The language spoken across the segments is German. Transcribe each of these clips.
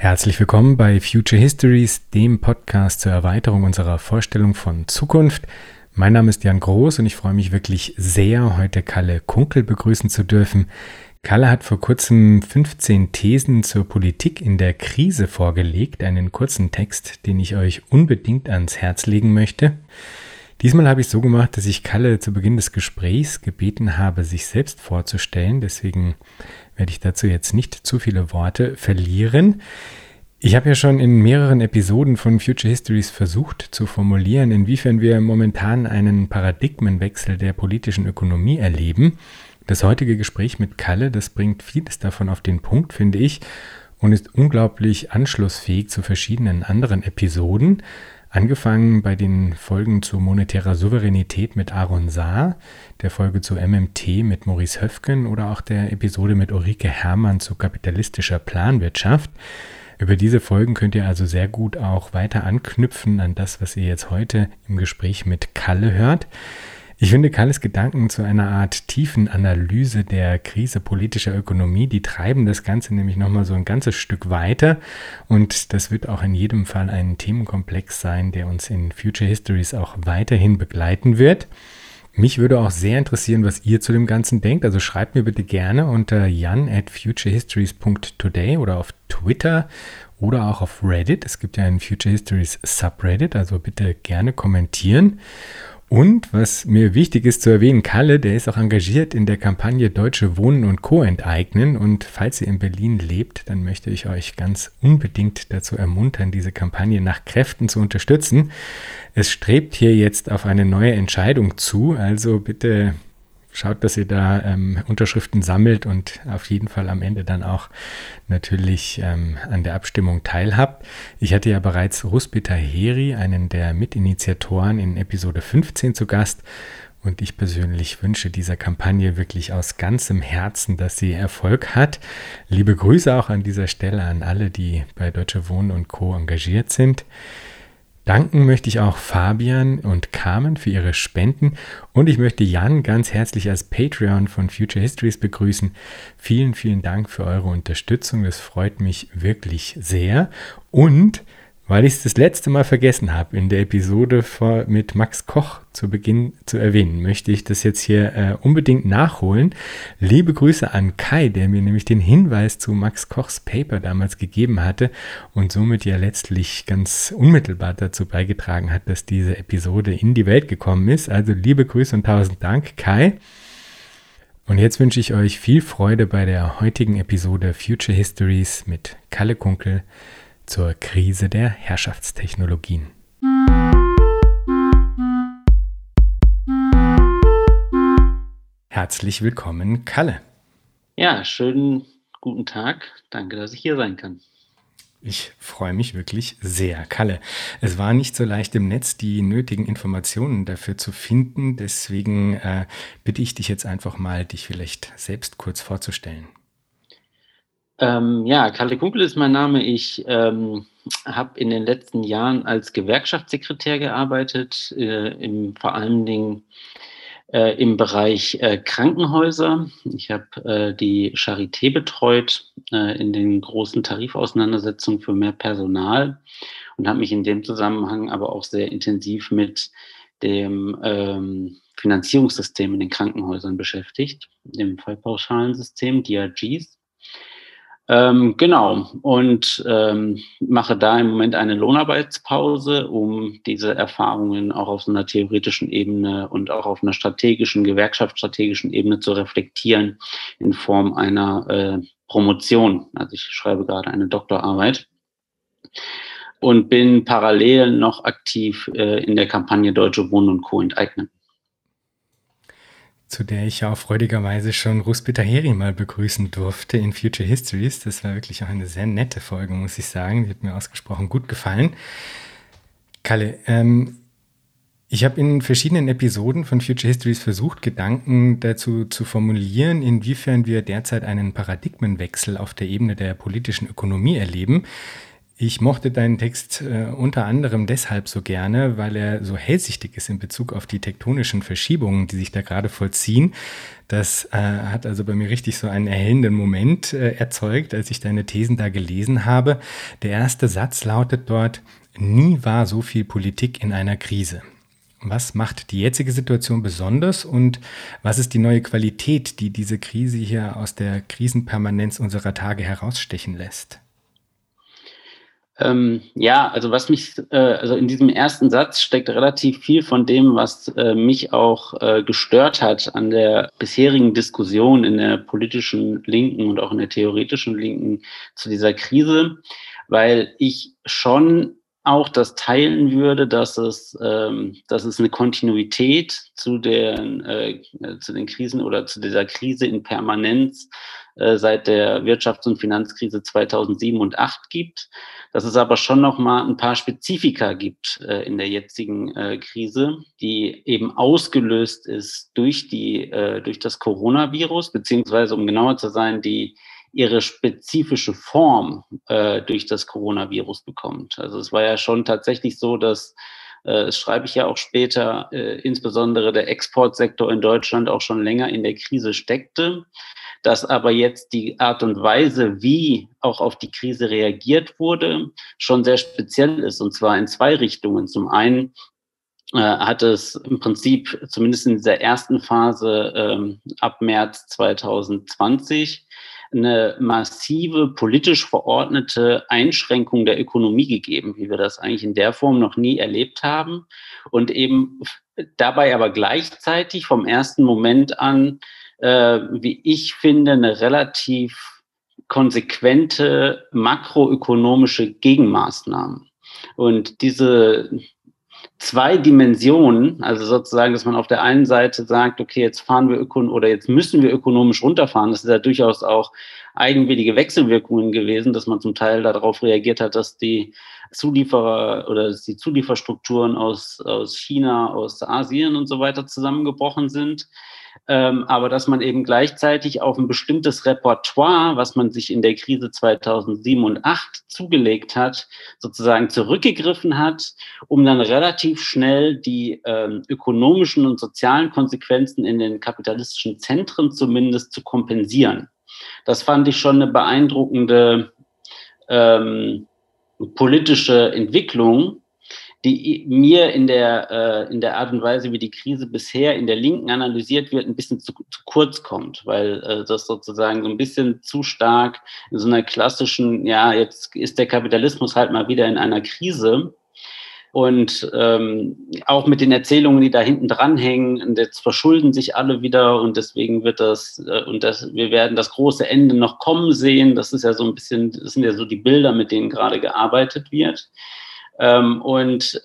Herzlich willkommen bei Future Histories, dem Podcast zur Erweiterung unserer Vorstellung von Zukunft. Mein Name ist Jan Groß und ich freue mich wirklich sehr, heute Kalle Kunkel begrüßen zu dürfen. Kalle hat vor kurzem 15 Thesen zur Politik in der Krise vorgelegt, einen kurzen Text, den ich euch unbedingt ans Herz legen möchte. Diesmal habe ich so gemacht, dass ich Kalle zu Beginn des Gesprächs gebeten habe, sich selbst vorzustellen. Deswegen werde ich dazu jetzt nicht zu viele Worte verlieren. Ich habe ja schon in mehreren Episoden von Future Histories versucht zu formulieren, inwiefern wir momentan einen Paradigmenwechsel der politischen Ökonomie erleben. Das heutige Gespräch mit Kalle, das bringt vieles davon auf den Punkt, finde ich, und ist unglaublich anschlussfähig zu verschiedenen anderen Episoden. Angefangen bei den Folgen zu monetärer Souveränität mit Aaron Saar, der Folge zu MMT mit Maurice Höfgen oder auch der Episode mit Ulrike Herrmann zu kapitalistischer Planwirtschaft. Über diese Folgen könnt ihr also sehr gut auch weiter anknüpfen an das, was ihr jetzt heute im Gespräch mit Kalle hört. Ich finde Kalles Gedanken zu einer Art tiefen Analyse der Krise politischer Ökonomie, die treiben das Ganze nämlich nochmal so ein ganzes Stück weiter. Und das wird auch in jedem Fall ein Themenkomplex sein, der uns in Future Histories auch weiterhin begleiten wird. Mich würde auch sehr interessieren, was ihr zu dem Ganzen denkt. Also schreibt mir bitte gerne unter jan at futurehistories.today oder auf Twitter oder auch auf Reddit. Es gibt ja einen Future Histories Subreddit, also bitte gerne kommentieren. Und was mir wichtig ist zu erwähnen, Kalle, der ist auch engagiert in der Kampagne Deutsche Wohnen und Co. enteignen. Und falls ihr in Berlin lebt, dann möchte ich euch ganz unbedingt dazu ermuntern, diese Kampagne nach Kräften zu unterstützen. Es strebt hier jetzt auf eine neue Entscheidung zu, also bitte schaut, dass ihr da ähm, Unterschriften sammelt und auf jeden Fall am Ende dann auch natürlich ähm, an der Abstimmung teilhabt. Ich hatte ja bereits Rusbita Heri, einen der Mitinitiatoren in Episode 15 zu Gast. Und ich persönlich wünsche dieser Kampagne wirklich aus ganzem Herzen, dass sie Erfolg hat. Liebe Grüße auch an dieser Stelle an alle, die bei Deutsche Wohnen und Co. engagiert sind. Danken möchte ich auch Fabian und Carmen für ihre Spenden und ich möchte Jan ganz herzlich als Patreon von Future Histories begrüßen. Vielen, vielen Dank für eure Unterstützung. Das freut mich wirklich sehr. Und weil ich es das letzte Mal vergessen habe, in der Episode vor, mit Max Koch zu Beginn zu erwähnen, möchte ich das jetzt hier äh, unbedingt nachholen. Liebe Grüße an Kai, der mir nämlich den Hinweis zu Max Kochs Paper damals gegeben hatte und somit ja letztlich ganz unmittelbar dazu beigetragen hat, dass diese Episode in die Welt gekommen ist. Also liebe Grüße und tausend Dank, Kai. Und jetzt wünsche ich euch viel Freude bei der heutigen Episode Future Histories mit Kalle Kunkel zur Krise der Herrschaftstechnologien. Herzlich willkommen, Kalle. Ja, schönen guten Tag. Danke, dass ich hier sein kann. Ich freue mich wirklich sehr. Kalle, es war nicht so leicht im Netz, die nötigen Informationen dafür zu finden. Deswegen äh, bitte ich dich jetzt einfach mal, dich vielleicht selbst kurz vorzustellen. Ähm, ja, Kalle Kunkel ist mein Name. Ich ähm, habe in den letzten Jahren als Gewerkschaftssekretär gearbeitet, äh, im, vor allen Dingen äh, im Bereich äh, Krankenhäuser. Ich habe äh, die Charité betreut äh, in den großen Tarifauseinandersetzungen für mehr Personal und habe mich in dem Zusammenhang aber auch sehr intensiv mit dem ähm, Finanzierungssystem in den Krankenhäusern beschäftigt, dem Fallpauschalensystem, DRGs. Ähm, genau, und ähm, mache da im Moment eine Lohnarbeitspause, um diese Erfahrungen auch auf einer theoretischen Ebene und auch auf einer strategischen, gewerkschaftsstrategischen Ebene zu reflektieren in Form einer äh, Promotion. Also ich schreibe gerade eine Doktorarbeit und bin parallel noch aktiv äh, in der Kampagne Deutsche Wohnen und Co. enteignen zu der ich ja auch freudigerweise schon Rusbita Heri mal begrüßen durfte in Future Histories. Das war wirklich auch eine sehr nette Folge, muss ich sagen. Die hat mir ausgesprochen gut gefallen. Kalle, ähm, ich habe in verschiedenen Episoden von Future Histories versucht, Gedanken dazu zu formulieren, inwiefern wir derzeit einen Paradigmenwechsel auf der Ebene der politischen Ökonomie erleben. Ich mochte deinen Text äh, unter anderem deshalb so gerne, weil er so hellsichtig ist in Bezug auf die tektonischen Verschiebungen, die sich da gerade vollziehen. Das äh, hat also bei mir richtig so einen erhellenden Moment äh, erzeugt, als ich deine Thesen da gelesen habe. Der erste Satz lautet dort, nie war so viel Politik in einer Krise. Was macht die jetzige Situation besonders und was ist die neue Qualität, die diese Krise hier aus der Krisenpermanenz unserer Tage herausstechen lässt? Ähm, ja, also was mich, äh, also in diesem ersten Satz steckt relativ viel von dem, was äh, mich auch äh, gestört hat an der bisherigen Diskussion in der politischen Linken und auch in der theoretischen Linken zu dieser Krise, weil ich schon auch das teilen würde, dass es, ähm, dass es eine Kontinuität zu den, äh, zu den Krisen oder zu dieser Krise in Permanenz seit der Wirtschafts- und Finanzkrise 2007 und 2008 gibt, dass es aber schon noch mal ein paar Spezifika gibt äh, in der jetzigen äh, Krise, die eben ausgelöst ist durch die äh, durch das Coronavirus beziehungsweise um genauer zu sein die ihre spezifische Form äh, durch das Coronavirus bekommt. Also es war ja schon tatsächlich so, dass äh, das schreibe ich ja auch später, äh, insbesondere der Exportsektor in Deutschland auch schon länger in der Krise steckte, dass aber jetzt die Art und Weise, wie auch auf die Krise reagiert wurde, schon sehr speziell ist, und zwar in zwei Richtungen. Zum einen äh, hat es im Prinzip zumindest in dieser ersten Phase ähm, ab März 2020 eine massive politisch verordnete Einschränkung der Ökonomie gegeben, wie wir das eigentlich in der Form noch nie erlebt haben. Und eben dabei aber gleichzeitig vom ersten Moment an, äh, wie ich finde, eine relativ konsequente makroökonomische Gegenmaßnahmen. Und diese zwei Dimensionen, also sozusagen, dass man auf der einen Seite sagt, okay, jetzt fahren wir ökon oder jetzt müssen wir ökonomisch runterfahren. Das ist ja durchaus auch eigenwillige Wechselwirkungen gewesen, dass man zum Teil darauf reagiert hat, dass die Zulieferer oder dass die Zulieferstrukturen aus, aus China, aus Asien und so weiter zusammengebrochen sind ähm, aber dass man eben gleichzeitig auf ein bestimmtes Repertoire, was man sich in der Krise 2007 und 2008 zugelegt hat, sozusagen zurückgegriffen hat, um dann relativ schnell die ähm, ökonomischen und sozialen Konsequenzen in den kapitalistischen Zentren zumindest zu kompensieren. Das fand ich schon eine beeindruckende ähm, politische Entwicklung, die mir in der, äh, in der Art und Weise, wie die Krise bisher in der Linken analysiert wird, ein bisschen zu, zu kurz kommt, weil äh, das sozusagen so ein bisschen zu stark in so einer klassischen, ja, jetzt ist der Kapitalismus halt mal wieder in einer Krise. Und ähm, auch mit den Erzählungen, die da hinten dranhängen, und jetzt verschulden sich alle wieder und deswegen wird das, äh, und das, wir werden das große Ende noch kommen sehen. Das ist ja so ein bisschen, das sind ja so die Bilder, mit denen gerade gearbeitet wird. Ähm, und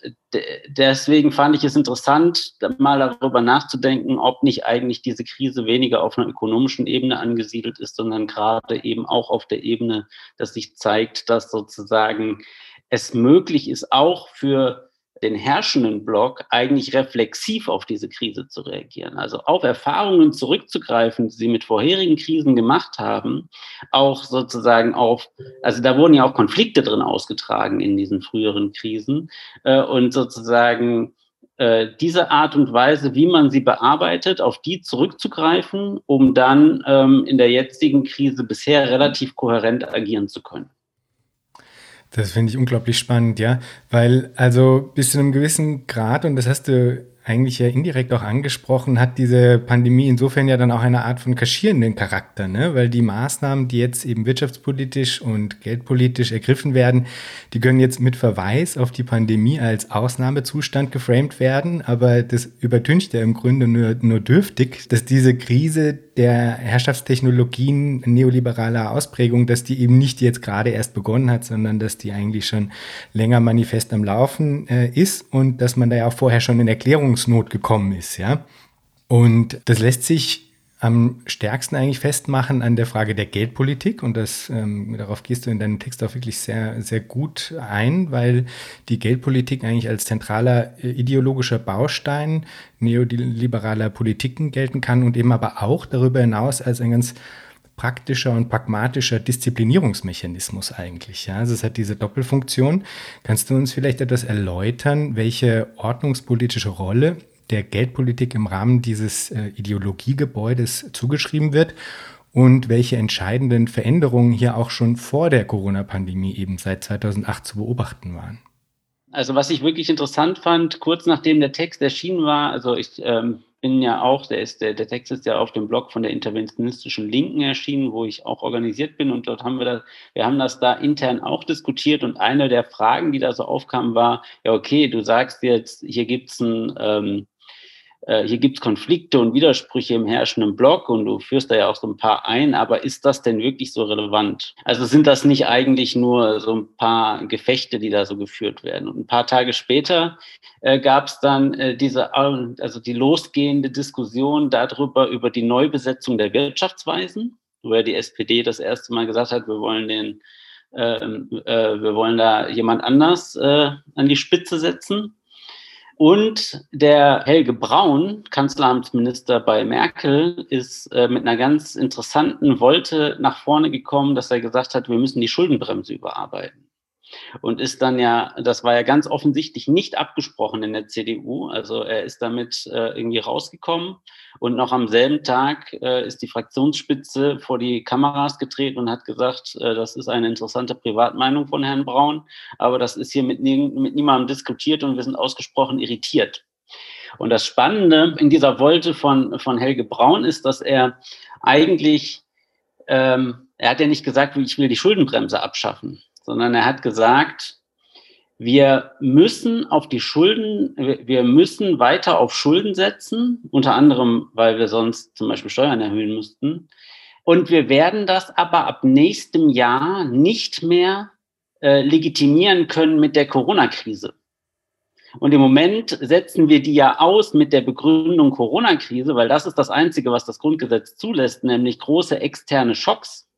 deswegen fand ich es interessant, mal darüber nachzudenken, ob nicht eigentlich diese Krise weniger auf einer ökonomischen Ebene angesiedelt ist, sondern gerade eben auch auf der Ebene, dass sich zeigt, dass sozusagen es möglich ist, auch für den herrschenden Block eigentlich reflexiv auf diese Krise zu reagieren. Also auf Erfahrungen zurückzugreifen, die sie mit vorherigen Krisen gemacht haben, auch sozusagen auf, also da wurden ja auch Konflikte drin ausgetragen in diesen früheren Krisen äh, und sozusagen äh, diese Art und Weise, wie man sie bearbeitet, auf die zurückzugreifen, um dann ähm, in der jetzigen Krise bisher relativ kohärent agieren zu können. Das finde ich unglaublich spannend, ja, weil also bis zu einem gewissen Grad, und das hast du eigentlich ja indirekt auch angesprochen, hat diese Pandemie insofern ja dann auch eine Art von kaschierenden Charakter, ne? weil die Maßnahmen, die jetzt eben wirtschaftspolitisch und geldpolitisch ergriffen werden, die können jetzt mit Verweis auf die Pandemie als Ausnahmezustand geframed werden, aber das übertüncht ja im Grunde nur, nur dürftig, dass diese Krise der Herrschaftstechnologien neoliberaler Ausprägung, dass die eben nicht jetzt gerade erst begonnen hat, sondern dass die eigentlich schon länger manifest am Laufen äh, ist und dass man da ja auch vorher schon in Erklärungsnot gekommen ist, ja. Und das lässt sich am stärksten eigentlich festmachen an der Frage der Geldpolitik und das, ähm, darauf gehst du in deinem Text auch wirklich sehr, sehr gut ein, weil die Geldpolitik eigentlich als zentraler äh, ideologischer Baustein neoliberaler Politiken gelten kann und eben aber auch darüber hinaus als ein ganz praktischer und pragmatischer Disziplinierungsmechanismus eigentlich. Ja? Also es hat diese Doppelfunktion. Kannst du uns vielleicht etwas erläutern, welche ordnungspolitische Rolle der Geldpolitik im Rahmen dieses äh, Ideologiegebäudes zugeschrieben wird und welche entscheidenden Veränderungen hier auch schon vor der Corona-Pandemie eben seit 2008 zu beobachten waren? Also was ich wirklich interessant fand, kurz nachdem der Text erschienen war, also ich ähm, bin ja auch, der, ist, der, der Text ist ja auf dem Blog von der interventionistischen Linken erschienen, wo ich auch organisiert bin und dort haben wir das, wir haben das da intern auch diskutiert und eine der Fragen, die da so aufkam, war, ja okay, du sagst jetzt, hier gibt's ein ähm, äh, hier gibt es Konflikte und Widersprüche im herrschenden Block und du führst da ja auch so ein paar ein, aber ist das denn wirklich so relevant? Also sind das nicht eigentlich nur so ein paar Gefechte, die da so geführt werden? Und ein paar Tage später äh, gab es dann äh, diese, also die losgehende Diskussion darüber, über die Neubesetzung der Wirtschaftsweisen, wo ja die SPD das erste Mal gesagt hat, wir wollen den äh, äh, wir wollen da jemand anders äh, an die Spitze setzen. Und der Helge Braun, Kanzleramtsminister bei Merkel, ist äh, mit einer ganz interessanten Wolte nach vorne gekommen, dass er gesagt hat, wir müssen die Schuldenbremse überarbeiten und ist dann ja, das war ja ganz offensichtlich nicht abgesprochen in der CDU. Also er ist damit äh, irgendwie rausgekommen und noch am selben Tag äh, ist die Fraktionsspitze vor die Kameras getreten und hat gesagt, äh, das ist eine interessante Privatmeinung von Herrn Braun, aber das ist hier mit, nie, mit niemandem diskutiert und wir sind ausgesprochen irritiert. Und das Spannende in dieser Wolte von, von Helge Braun ist, dass er eigentlich, ähm, er hat ja nicht gesagt, ich will die Schuldenbremse abschaffen, sondern er hat gesagt, wir müssen auf die Schulden, wir müssen weiter auf Schulden setzen, unter anderem, weil wir sonst zum Beispiel Steuern erhöhen müssten. Und wir werden das aber ab nächstem Jahr nicht mehr äh, legitimieren können mit der Corona-Krise. Und im Moment setzen wir die ja aus mit der Begründung Corona-Krise, weil das ist das Einzige, was das Grundgesetz zulässt, nämlich große externe Schocks.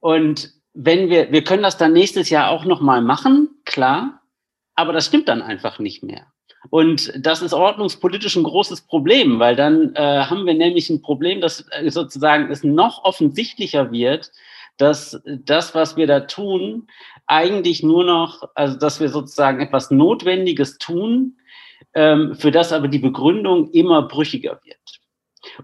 Und wenn wir, wir können das dann nächstes Jahr auch nochmal machen, klar, aber das stimmt dann einfach nicht mehr. Und das ist ordnungspolitisch ein großes Problem, weil dann äh, haben wir nämlich ein Problem, dass äh, sozusagen es noch offensichtlicher wird, dass das, was wir da tun, eigentlich nur noch, also dass wir sozusagen etwas Notwendiges tun, ähm, für das aber die Begründung immer brüchiger wird.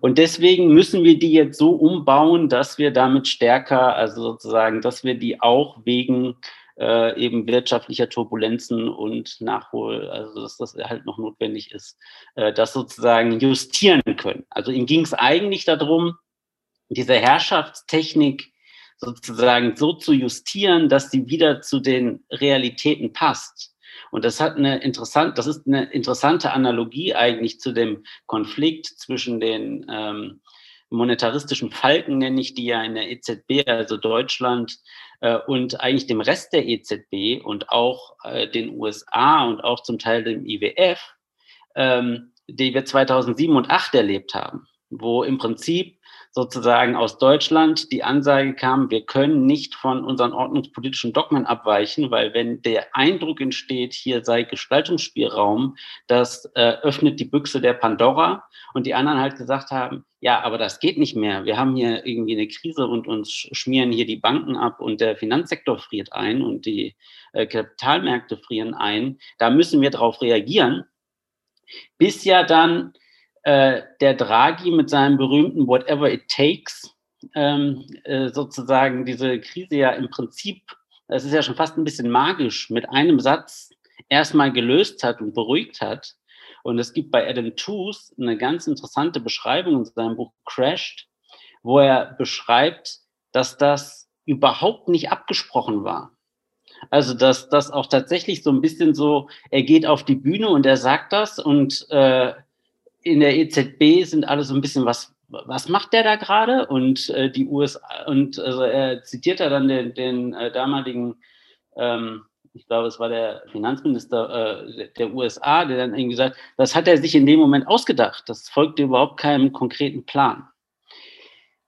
Und deswegen müssen wir die jetzt so umbauen, dass wir damit stärker, also sozusagen, dass wir die auch wegen äh, eben wirtschaftlicher Turbulenzen und Nachhol, also dass das halt noch notwendig ist, äh, das sozusagen justieren können. Also ihm ging es eigentlich darum, diese Herrschaftstechnik sozusagen so zu justieren, dass sie wieder zu den Realitäten passt. Und das hat eine interessante, das ist eine interessante Analogie eigentlich zu dem Konflikt zwischen den ähm, monetaristischen Falken, nenne ich die ja in der EZB, also Deutschland, äh, und eigentlich dem Rest der EZB und auch äh, den USA und auch zum Teil dem IWF, ähm, die wir 2007 und 2008 erlebt haben, wo im Prinzip sozusagen aus Deutschland die Ansage kam, wir können nicht von unseren ordnungspolitischen Dogmen abweichen, weil wenn der Eindruck entsteht, hier sei Gestaltungsspielraum, das äh, öffnet die Büchse der Pandora und die anderen halt gesagt haben, ja, aber das geht nicht mehr. Wir haben hier irgendwie eine Krise und uns schmieren hier die Banken ab und der Finanzsektor friert ein und die äh, Kapitalmärkte frieren ein. Da müssen wir darauf reagieren. Bis ja dann äh, der Draghi mit seinem berühmten Whatever It Takes ähm, äh, sozusagen diese Krise ja im Prinzip, es ist ja schon fast ein bisschen magisch, mit einem Satz erstmal gelöst hat und beruhigt hat. Und es gibt bei Adam Tooze eine ganz interessante Beschreibung in seinem Buch Crashed, wo er beschreibt, dass das überhaupt nicht abgesprochen war. Also, dass das auch tatsächlich so ein bisschen so, er geht auf die Bühne und er sagt das und äh, in der EZB sind alle so ein bisschen, was, was macht der da gerade? Und äh, die USA, und also er zitiert da dann den, den äh, damaligen, ähm, ich glaube, es war der Finanzminister äh, der USA, der dann irgendwie sagt, das hat er sich in dem Moment ausgedacht. Das folgte überhaupt keinem konkreten Plan.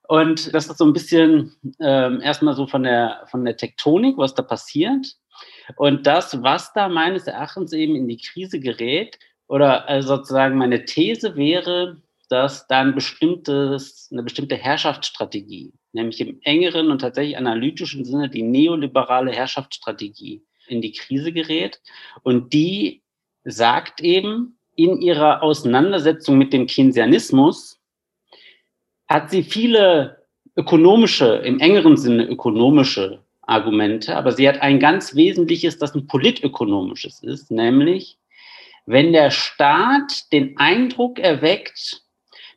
Und das ist so ein bisschen ähm, erstmal so von der, von der Tektonik, was da passiert. Und das, was da meines Erachtens eben in die Krise gerät, oder also sozusagen meine These wäre, dass da ein bestimmtes, eine bestimmte Herrschaftsstrategie nämlich im engeren und tatsächlich analytischen Sinne die neoliberale Herrschaftsstrategie in die Krise gerät. Und die sagt eben in ihrer Auseinandersetzung mit dem Keynesianismus, hat sie viele ökonomische, im engeren Sinne ökonomische Argumente, aber sie hat ein ganz wesentliches, das ein politökonomisches ist, nämlich wenn der Staat den Eindruck erweckt,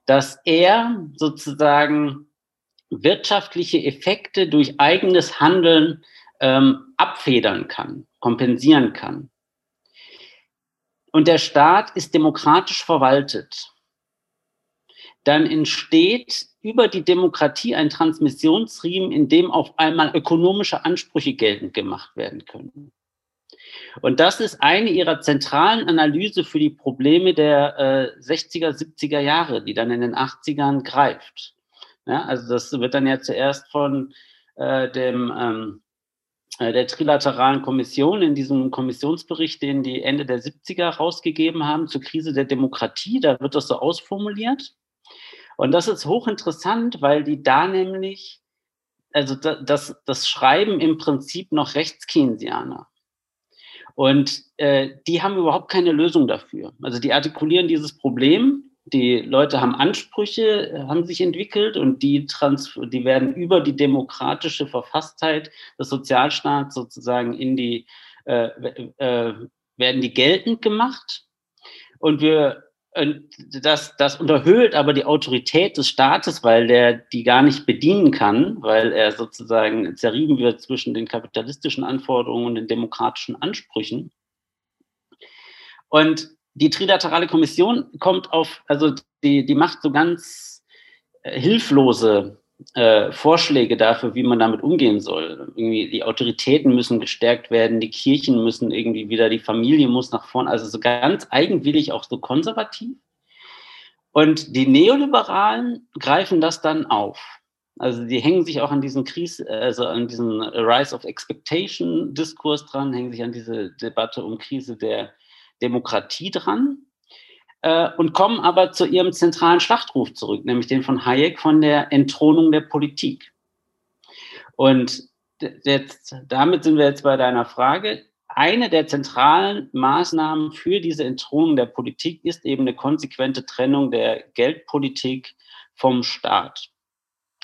dass er sozusagen wirtschaftliche Effekte durch eigenes Handeln ähm, abfedern kann, kompensieren kann. Und der Staat ist demokratisch verwaltet. Dann entsteht über die Demokratie ein Transmissionsriemen, in dem auf einmal ökonomische Ansprüche geltend gemacht werden können. Und das ist eine ihrer zentralen Analyse für die Probleme der äh, 60er, 70er Jahre, die dann in den 80ern greift. Ja, also das wird dann ja zuerst von äh, dem, ähm, äh, der Trilateralen Kommission in diesem Kommissionsbericht, den die Ende der 70er rausgegeben haben zur Krise der Demokratie, da wird das so ausformuliert. Und das ist hochinteressant, weil die da nämlich, also das, das Schreiben im Prinzip noch Rechtskeynesianer. Und äh, die haben überhaupt keine Lösung dafür. Also die artikulieren dieses Problem, die Leute haben Ansprüche, äh, haben sich entwickelt und die, trans die werden über die demokratische Verfasstheit des Sozialstaats sozusagen in die, äh, äh, werden die geltend gemacht. Und wir, und das, das unterhöhlt aber die Autorität des Staates, weil der die gar nicht bedienen kann, weil er sozusagen zerrieben wird zwischen den kapitalistischen Anforderungen und den demokratischen Ansprüchen. Und die Trilaterale Kommission kommt auf, also die, die macht so ganz äh, hilflose äh, Vorschläge dafür, wie man damit umgehen soll. Irgendwie die Autoritäten müssen gestärkt werden, die Kirchen müssen irgendwie wieder, die Familie muss nach vorne, also so ganz eigenwillig, auch so konservativ. Und die Neoliberalen greifen das dann auf. Also die hängen sich auch an diesen Krise, also an diesen Rise of Expectation Diskurs dran, hängen sich an diese Debatte um Krise der Demokratie dran äh, und kommen aber zu ihrem zentralen Schlachtruf zurück, nämlich den von Hayek von der Entthronung der Politik. Und jetzt, damit sind wir jetzt bei deiner Frage. Eine der zentralen Maßnahmen für diese Entthronung der Politik ist eben eine konsequente Trennung der Geldpolitik vom Staat.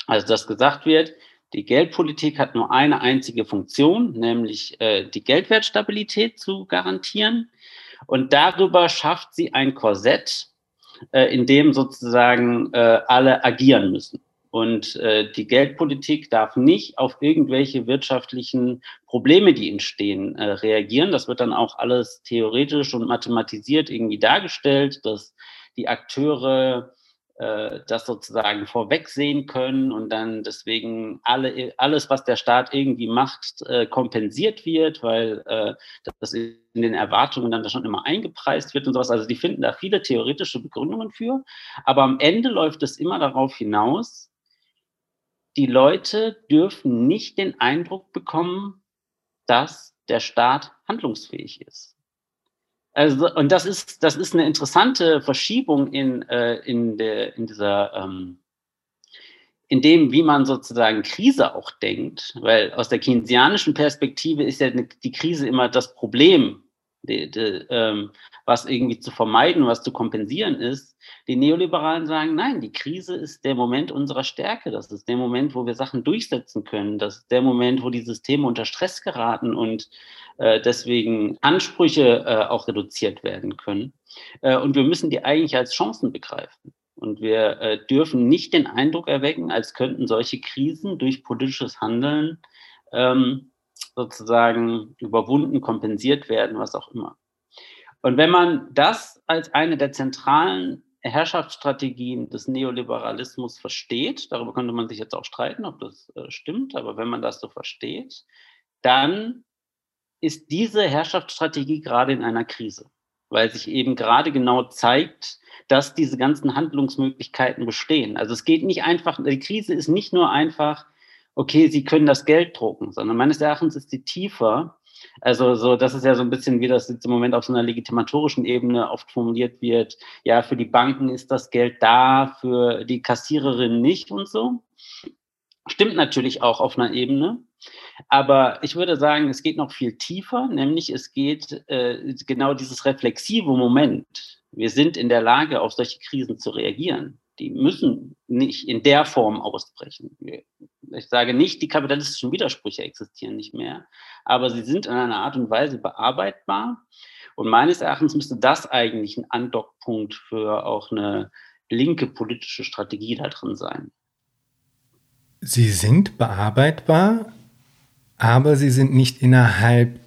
Also dass gesagt wird, die Geldpolitik hat nur eine einzige Funktion, nämlich äh, die Geldwertstabilität zu garantieren. Und darüber schafft sie ein Korsett, äh, in dem sozusagen äh, alle agieren müssen. Und äh, die Geldpolitik darf nicht auf irgendwelche wirtschaftlichen Probleme, die entstehen, äh, reagieren. Das wird dann auch alles theoretisch und mathematisiert irgendwie dargestellt, dass die Akteure das sozusagen vorwegsehen können und dann deswegen alle, alles, was der Staat irgendwie macht, äh, kompensiert wird, weil äh, das in den Erwartungen dann schon immer eingepreist wird und sowas. Also die finden da viele theoretische Begründungen für. Aber am Ende läuft es immer darauf hinaus, die Leute dürfen nicht den Eindruck bekommen, dass der Staat handlungsfähig ist. Also, und das ist, das ist eine interessante Verschiebung in, äh, in, der, in dieser, ähm, in dem, wie man sozusagen Krise auch denkt, weil aus der keynesianischen Perspektive ist ja die Krise immer das Problem, die, die, ähm, was irgendwie zu vermeiden, was zu kompensieren ist. Die Neoliberalen sagen, nein, die Krise ist der Moment unserer Stärke. Das ist der Moment, wo wir Sachen durchsetzen können. Das ist der Moment, wo die Systeme unter Stress geraten und äh, deswegen Ansprüche äh, auch reduziert werden können. Äh, und wir müssen die eigentlich als Chancen begreifen. Und wir äh, dürfen nicht den Eindruck erwecken, als könnten solche Krisen durch politisches Handeln ähm, sozusagen überwunden, kompensiert werden, was auch immer. Und wenn man das als eine der zentralen Herrschaftsstrategien des Neoliberalismus versteht, darüber könnte man sich jetzt auch streiten, ob das äh, stimmt, aber wenn man das so versteht, dann ist diese Herrschaftsstrategie gerade in einer Krise, weil sich eben gerade genau zeigt, dass diese ganzen Handlungsmöglichkeiten bestehen. Also es geht nicht einfach, die Krise ist nicht nur einfach, okay, sie können das Geld drucken, sondern meines Erachtens ist sie tiefer. Also so, das ist ja so ein bisschen, wie das jetzt im Moment auf so einer legitimatorischen Ebene oft formuliert wird. Ja, für die Banken ist das Geld da, für die Kassiererin nicht und so. Stimmt natürlich auch auf einer Ebene. Aber ich würde sagen, es geht noch viel tiefer, nämlich es geht äh, genau dieses reflexive Moment. Wir sind in der Lage, auf solche Krisen zu reagieren. Die müssen nicht in der Form ausbrechen. Ich sage nicht, die kapitalistischen Widersprüche existieren nicht mehr, aber sie sind in einer Art und Weise bearbeitbar. Und meines Erachtens müsste das eigentlich ein Andockpunkt für auch eine linke politische Strategie da drin sein. Sie sind bearbeitbar, aber sie sind nicht innerhalb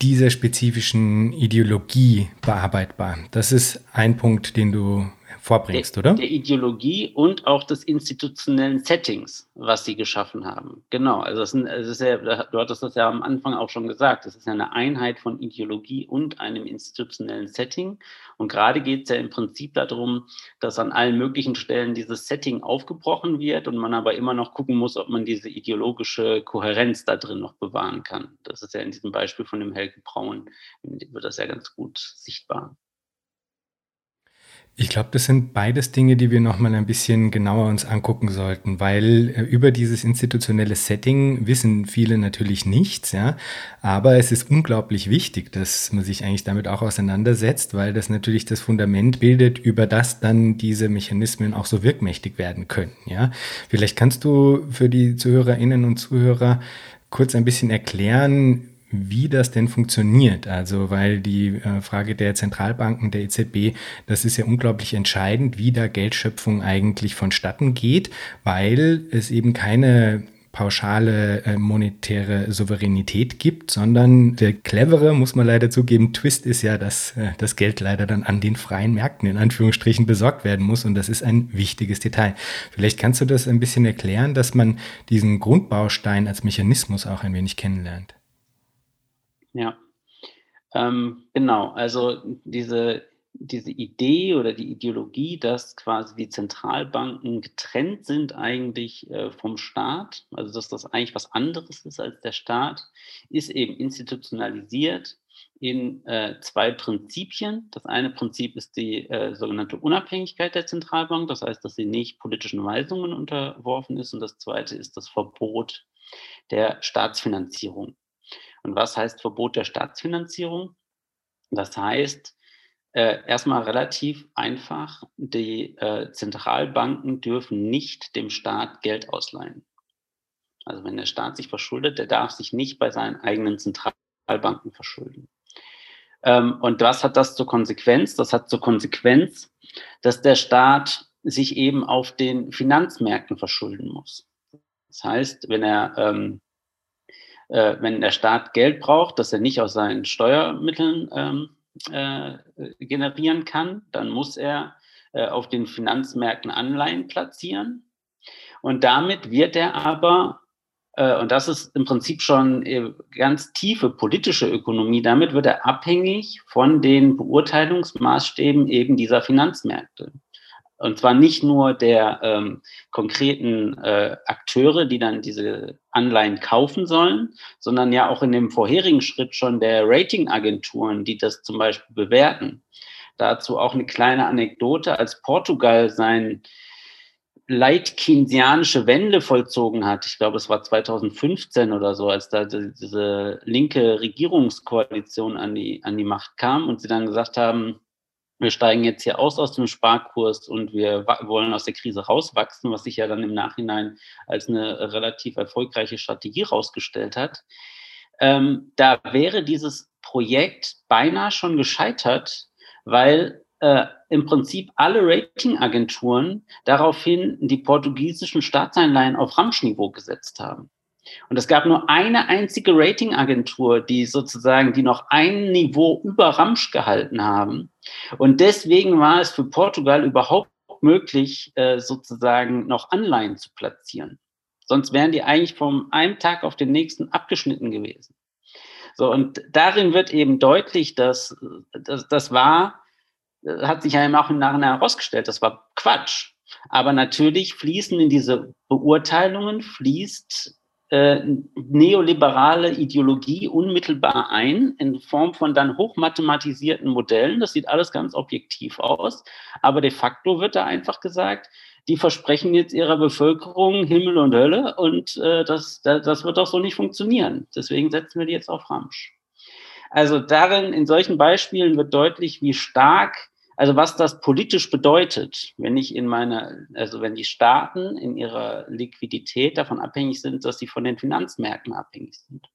dieser spezifischen Ideologie bearbeitbar. Das ist ein Punkt, den du vorbringst, der, oder? Der Ideologie und auch des institutionellen Settings, was sie geschaffen haben. Genau, also das, ist ja, du hattest das ja am Anfang auch schon gesagt, das ist ja eine Einheit von Ideologie und einem institutionellen Setting. Und gerade geht es ja im Prinzip darum, dass an allen möglichen Stellen dieses Setting aufgebrochen wird und man aber immer noch gucken muss, ob man diese ideologische Kohärenz da drin noch bewahren kann. Das ist ja in diesem Beispiel von dem Helge Braun, wird das ja ganz gut sichtbar. Ich glaube, das sind beides Dinge, die wir nochmal ein bisschen genauer uns angucken sollten, weil äh, über dieses institutionelle Setting wissen viele natürlich nichts, ja. Aber es ist unglaublich wichtig, dass man sich eigentlich damit auch auseinandersetzt, weil das natürlich das Fundament bildet, über das dann diese Mechanismen auch so wirkmächtig werden können, ja. Vielleicht kannst du für die Zuhörerinnen und Zuhörer kurz ein bisschen erklären, wie das denn funktioniert. Also, weil die äh, Frage der Zentralbanken, der EZB, das ist ja unglaublich entscheidend, wie da Geldschöpfung eigentlich vonstatten geht, weil es eben keine pauschale äh, monetäre Souveränität gibt, sondern der clevere, muss man leider zugeben, Twist ist ja, dass äh, das Geld leider dann an den freien Märkten in Anführungsstrichen besorgt werden muss und das ist ein wichtiges Detail. Vielleicht kannst du das ein bisschen erklären, dass man diesen Grundbaustein als Mechanismus auch ein wenig kennenlernt. Ja, ähm, genau. Also diese, diese Idee oder die Ideologie, dass quasi die Zentralbanken getrennt sind eigentlich äh, vom Staat, also dass das eigentlich was anderes ist als der Staat, ist eben institutionalisiert in äh, zwei Prinzipien. Das eine Prinzip ist die äh, sogenannte Unabhängigkeit der Zentralbank, das heißt, dass sie nicht politischen Weisungen unterworfen ist. Und das zweite ist das Verbot der Staatsfinanzierung. Und was heißt Verbot der Staatsfinanzierung? Das heißt, äh, erstmal relativ einfach, die äh, Zentralbanken dürfen nicht dem Staat Geld ausleihen. Also wenn der Staat sich verschuldet, der darf sich nicht bei seinen eigenen Zentralbanken verschulden. Ähm, und was hat das zur Konsequenz? Das hat zur Konsequenz, dass der Staat sich eben auf den Finanzmärkten verschulden muss. Das heißt, wenn er ähm, äh, wenn der Staat Geld braucht, das er nicht aus seinen Steuermitteln ähm, äh, generieren kann, dann muss er äh, auf den Finanzmärkten Anleihen platzieren. Und damit wird er aber, äh, und das ist im Prinzip schon äh, ganz tiefe politische Ökonomie, damit wird er abhängig von den Beurteilungsmaßstäben eben dieser Finanzmärkte. Und zwar nicht nur der ähm, konkreten äh, Akteure, die dann diese Anleihen kaufen sollen, sondern ja auch in dem vorherigen Schritt schon der Ratingagenturen, die das zum Beispiel bewerten. Dazu auch eine kleine Anekdote. Als Portugal sein leitkinsianische Wende vollzogen hat, ich glaube, es war 2015 oder so, als da diese linke Regierungskoalition an die, an die Macht kam und sie dann gesagt haben, wir steigen jetzt hier aus aus dem Sparkurs und wir wollen aus der Krise rauswachsen, was sich ja dann im Nachhinein als eine relativ erfolgreiche Strategie rausgestellt hat. Ähm, da wäre dieses Projekt beinahe schon gescheitert, weil äh, im Prinzip alle Ratingagenturen daraufhin die portugiesischen Staatsanleihen auf Ramschniveau gesetzt haben. Und es gab nur eine einzige Ratingagentur, die sozusagen, die noch ein Niveau über Ramsch gehalten haben. Und deswegen war es für Portugal überhaupt möglich, äh, sozusagen noch Anleihen zu platzieren. Sonst wären die eigentlich vom einen Tag auf den nächsten abgeschnitten gewesen. So, und darin wird eben deutlich, dass, dass das war, hat sich ja auch im Nachhinein herausgestellt, das war Quatsch. Aber natürlich fließen in diese Beurteilungen, fließt äh, neoliberale Ideologie unmittelbar ein in Form von dann hochmathematisierten Modellen. Das sieht alles ganz objektiv aus, aber de facto wird da einfach gesagt, die versprechen jetzt ihrer Bevölkerung Himmel und Hölle und äh, das, das wird doch so nicht funktionieren. Deswegen setzen wir die jetzt auf Ramsch. Also darin, in solchen Beispielen wird deutlich, wie stark, also was das politisch bedeutet, wenn ich in meiner, also wenn die Staaten in ihrer Liquidität davon abhängig sind, dass sie von den Finanzmärkten abhängig sind.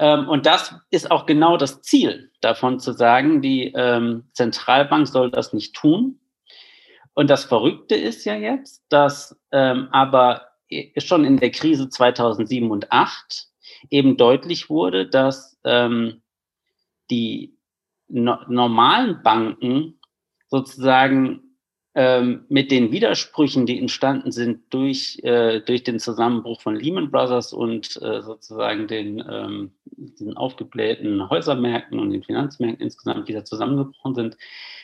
Ähm, und das ist auch genau das Ziel davon zu sagen, die ähm, Zentralbank soll das nicht tun. Und das Verrückte ist ja jetzt, dass ähm, aber schon in der Krise 2007 und 2008 eben deutlich wurde, dass die no normalen Banken sozusagen ähm, mit den Widersprüchen, die entstanden sind durch, äh, durch den Zusammenbruch von Lehman Brothers und äh, sozusagen den, ähm, den aufgeblähten Häusermärkten und den Finanzmärkten insgesamt, die da zusammengebrochen sind,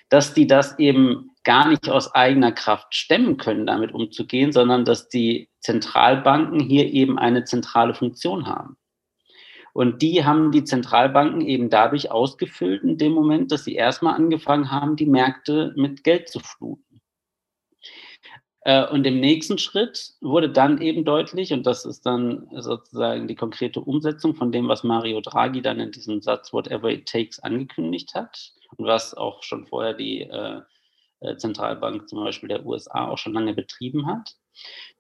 dass die das eben gar nicht aus eigener Kraft stemmen können, damit umzugehen, sondern dass die Zentralbanken hier eben eine zentrale Funktion haben. Und die haben die Zentralbanken eben dadurch ausgefüllt in dem Moment, dass sie erstmal angefangen haben, die Märkte mit Geld zu fluten. Äh, und im nächsten Schritt wurde dann eben deutlich, und das ist dann sozusagen die konkrete Umsetzung von dem, was Mario Draghi dann in diesem Satz Whatever it takes angekündigt hat und was auch schon vorher die äh, äh Zentralbank zum Beispiel der USA auch schon lange betrieben hat,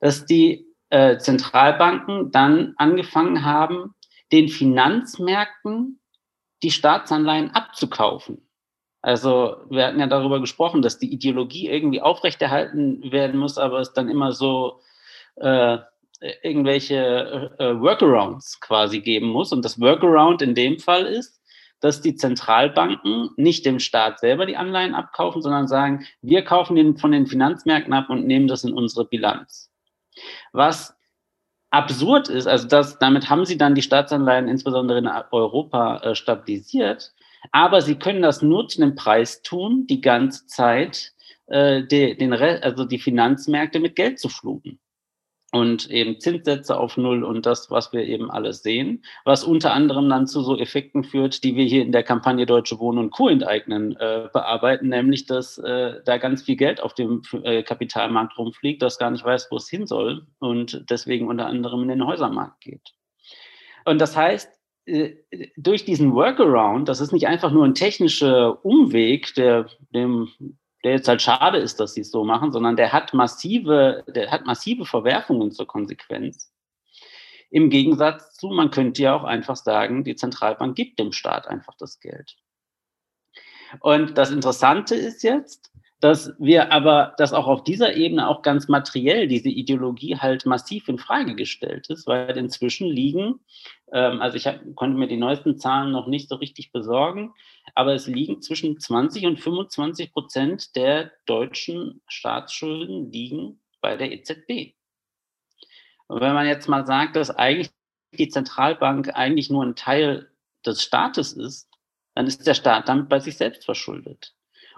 dass die Zentralbanken dann angefangen haben, den Finanzmärkten die Staatsanleihen abzukaufen. Also wir hatten ja darüber gesprochen, dass die Ideologie irgendwie aufrechterhalten werden muss, aber es dann immer so äh, irgendwelche äh, Workarounds quasi geben muss. Und das Workaround in dem Fall ist, dass die Zentralbanken nicht dem Staat selber die Anleihen abkaufen, sondern sagen, wir kaufen den von den Finanzmärkten ab und nehmen das in unsere Bilanz. Was absurd ist, also das, damit haben sie dann die Staatsanleihen insbesondere in Europa äh, stabilisiert, aber sie können das nur zu einem Preis tun, die ganze Zeit äh, de, den also die Finanzmärkte mit Geld zu fluten und eben Zinssätze auf Null und das, was wir eben alles sehen, was unter anderem dann zu so Effekten führt, die wir hier in der Kampagne Deutsche Wohnen und Co. enteignen äh, bearbeiten, nämlich dass äh, da ganz viel Geld auf dem äh, Kapitalmarkt rumfliegt, das gar nicht weiß, wo es hin soll und deswegen unter anderem in den Häusermarkt geht. Und das heißt, äh, durch diesen Workaround, das ist nicht einfach nur ein technischer Umweg, der dem der jetzt halt schade ist, dass sie es so machen, sondern der hat massive, der hat massive Verwerfungen zur Konsequenz. Im Gegensatz zu, man könnte ja auch einfach sagen, die Zentralbank gibt dem Staat einfach das Geld. Und das Interessante ist jetzt, dass wir aber, dass auch auf dieser Ebene auch ganz materiell diese Ideologie halt massiv in Frage gestellt ist, weil inzwischen liegen, ähm, also ich hab, konnte mir die neuesten Zahlen noch nicht so richtig besorgen, aber es liegen zwischen 20 und 25 Prozent der deutschen Staatsschulden liegen bei der EZB. Und wenn man jetzt mal sagt, dass eigentlich die Zentralbank eigentlich nur ein Teil des Staates ist, dann ist der Staat damit bei sich selbst verschuldet.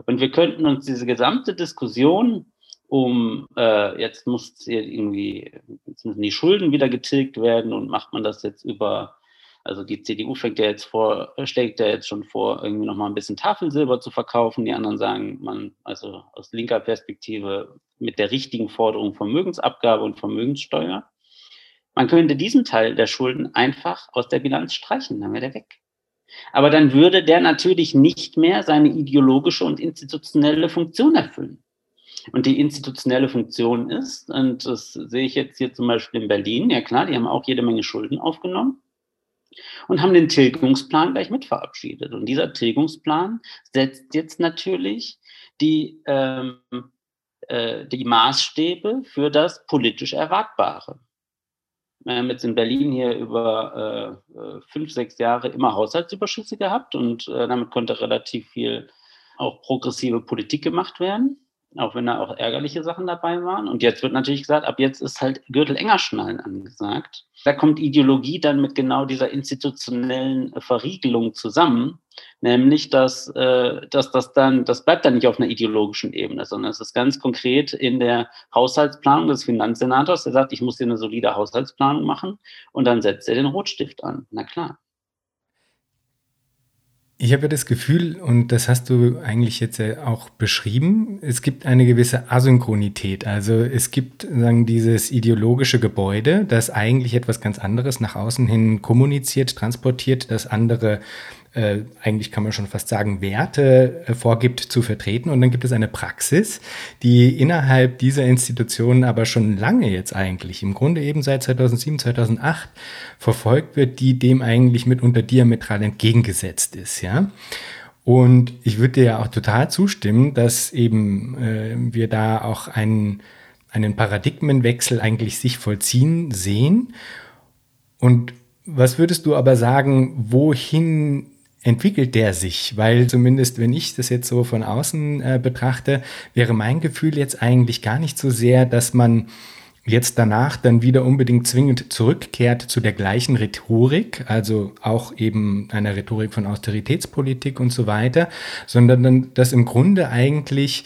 Und wir könnten uns diese gesamte Diskussion um, äh, jetzt muss irgendwie, jetzt müssen die Schulden wieder getilgt werden und macht man das jetzt über, also die CDU fängt ja jetzt vor, schlägt ja jetzt schon vor, irgendwie nochmal ein bisschen Tafelsilber zu verkaufen. Die anderen sagen, man, also aus linker Perspektive mit der richtigen Forderung Vermögensabgabe und Vermögenssteuer. Man könnte diesen Teil der Schulden einfach aus der Bilanz streichen, dann wäre der weg. Aber dann würde der natürlich nicht mehr seine ideologische und institutionelle Funktion erfüllen. Und die institutionelle Funktion ist, und das sehe ich jetzt hier zum Beispiel in Berlin, ja klar, die haben auch jede Menge Schulden aufgenommen und haben den Tilgungsplan gleich mit verabschiedet. Und dieser Tilgungsplan setzt jetzt natürlich die, ähm, äh, die Maßstäbe für das politisch Erwartbare. Wir haben jetzt in Berlin hier über äh, äh, fünf, sechs Jahre immer Haushaltsüberschüsse gehabt und äh, damit konnte relativ viel auch progressive Politik gemacht werden auch wenn da auch ärgerliche Sachen dabei waren. Und jetzt wird natürlich gesagt, ab jetzt ist halt Gürtel enger schnallen angesagt. Da kommt Ideologie dann mit genau dieser institutionellen Verriegelung zusammen, nämlich dass, äh, dass das dann, das bleibt dann nicht auf einer ideologischen Ebene, sondern es ist ganz konkret in der Haushaltsplanung des Finanzsenators, der sagt, ich muss hier eine solide Haushaltsplanung machen und dann setzt er den Rotstift an. Na klar. Ich habe das Gefühl, und das hast du eigentlich jetzt auch beschrieben, es gibt eine gewisse Asynchronität. Also es gibt sagen, dieses ideologische Gebäude, das eigentlich etwas ganz anderes nach außen hin kommuniziert, transportiert, das andere äh, eigentlich kann man schon fast sagen, Werte äh, vorgibt zu vertreten. Und dann gibt es eine Praxis, die innerhalb dieser Institutionen aber schon lange jetzt eigentlich, im Grunde eben seit 2007, 2008 verfolgt wird, die dem eigentlich mitunter diametral entgegengesetzt ist, ja. Und ich würde dir ja auch total zustimmen, dass eben äh, wir da auch einen, einen Paradigmenwechsel eigentlich sich vollziehen sehen. Und was würdest du aber sagen, wohin entwickelt der sich? Weil zumindest, wenn ich das jetzt so von außen äh, betrachte, wäre mein Gefühl jetzt eigentlich gar nicht so sehr, dass man jetzt danach dann wieder unbedingt zwingend zurückkehrt zu der gleichen Rhetorik, also auch eben einer Rhetorik von Austeritätspolitik und so weiter, sondern dann, dass im Grunde eigentlich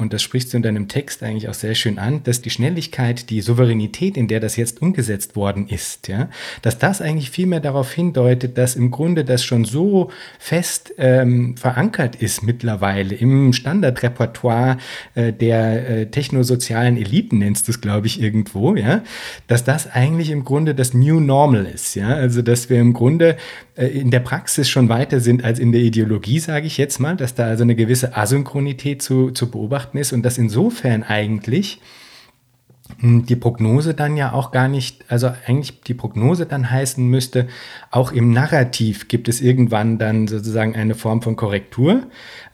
und das sprichst du in deinem Text eigentlich auch sehr schön an, dass die Schnelligkeit, die Souveränität, in der das jetzt umgesetzt worden ist, ja, dass das eigentlich viel mehr darauf hindeutet, dass im Grunde das schon so fest ähm, verankert ist mittlerweile im Standardrepertoire äh, der äh, technosozialen Eliten, nennst du es, glaube ich, irgendwo, ja, dass das eigentlich im Grunde das New Normal ist, ja, also dass wir im Grunde äh, in der Praxis schon weiter sind als in der Ideologie, sage ich jetzt mal, dass da also eine gewisse Asynchronität zu, zu beobachten ist und dass insofern eigentlich hm, die Prognose dann ja auch gar nicht, also eigentlich die Prognose dann heißen müsste, auch im Narrativ gibt es irgendwann dann sozusagen eine Form von Korrektur.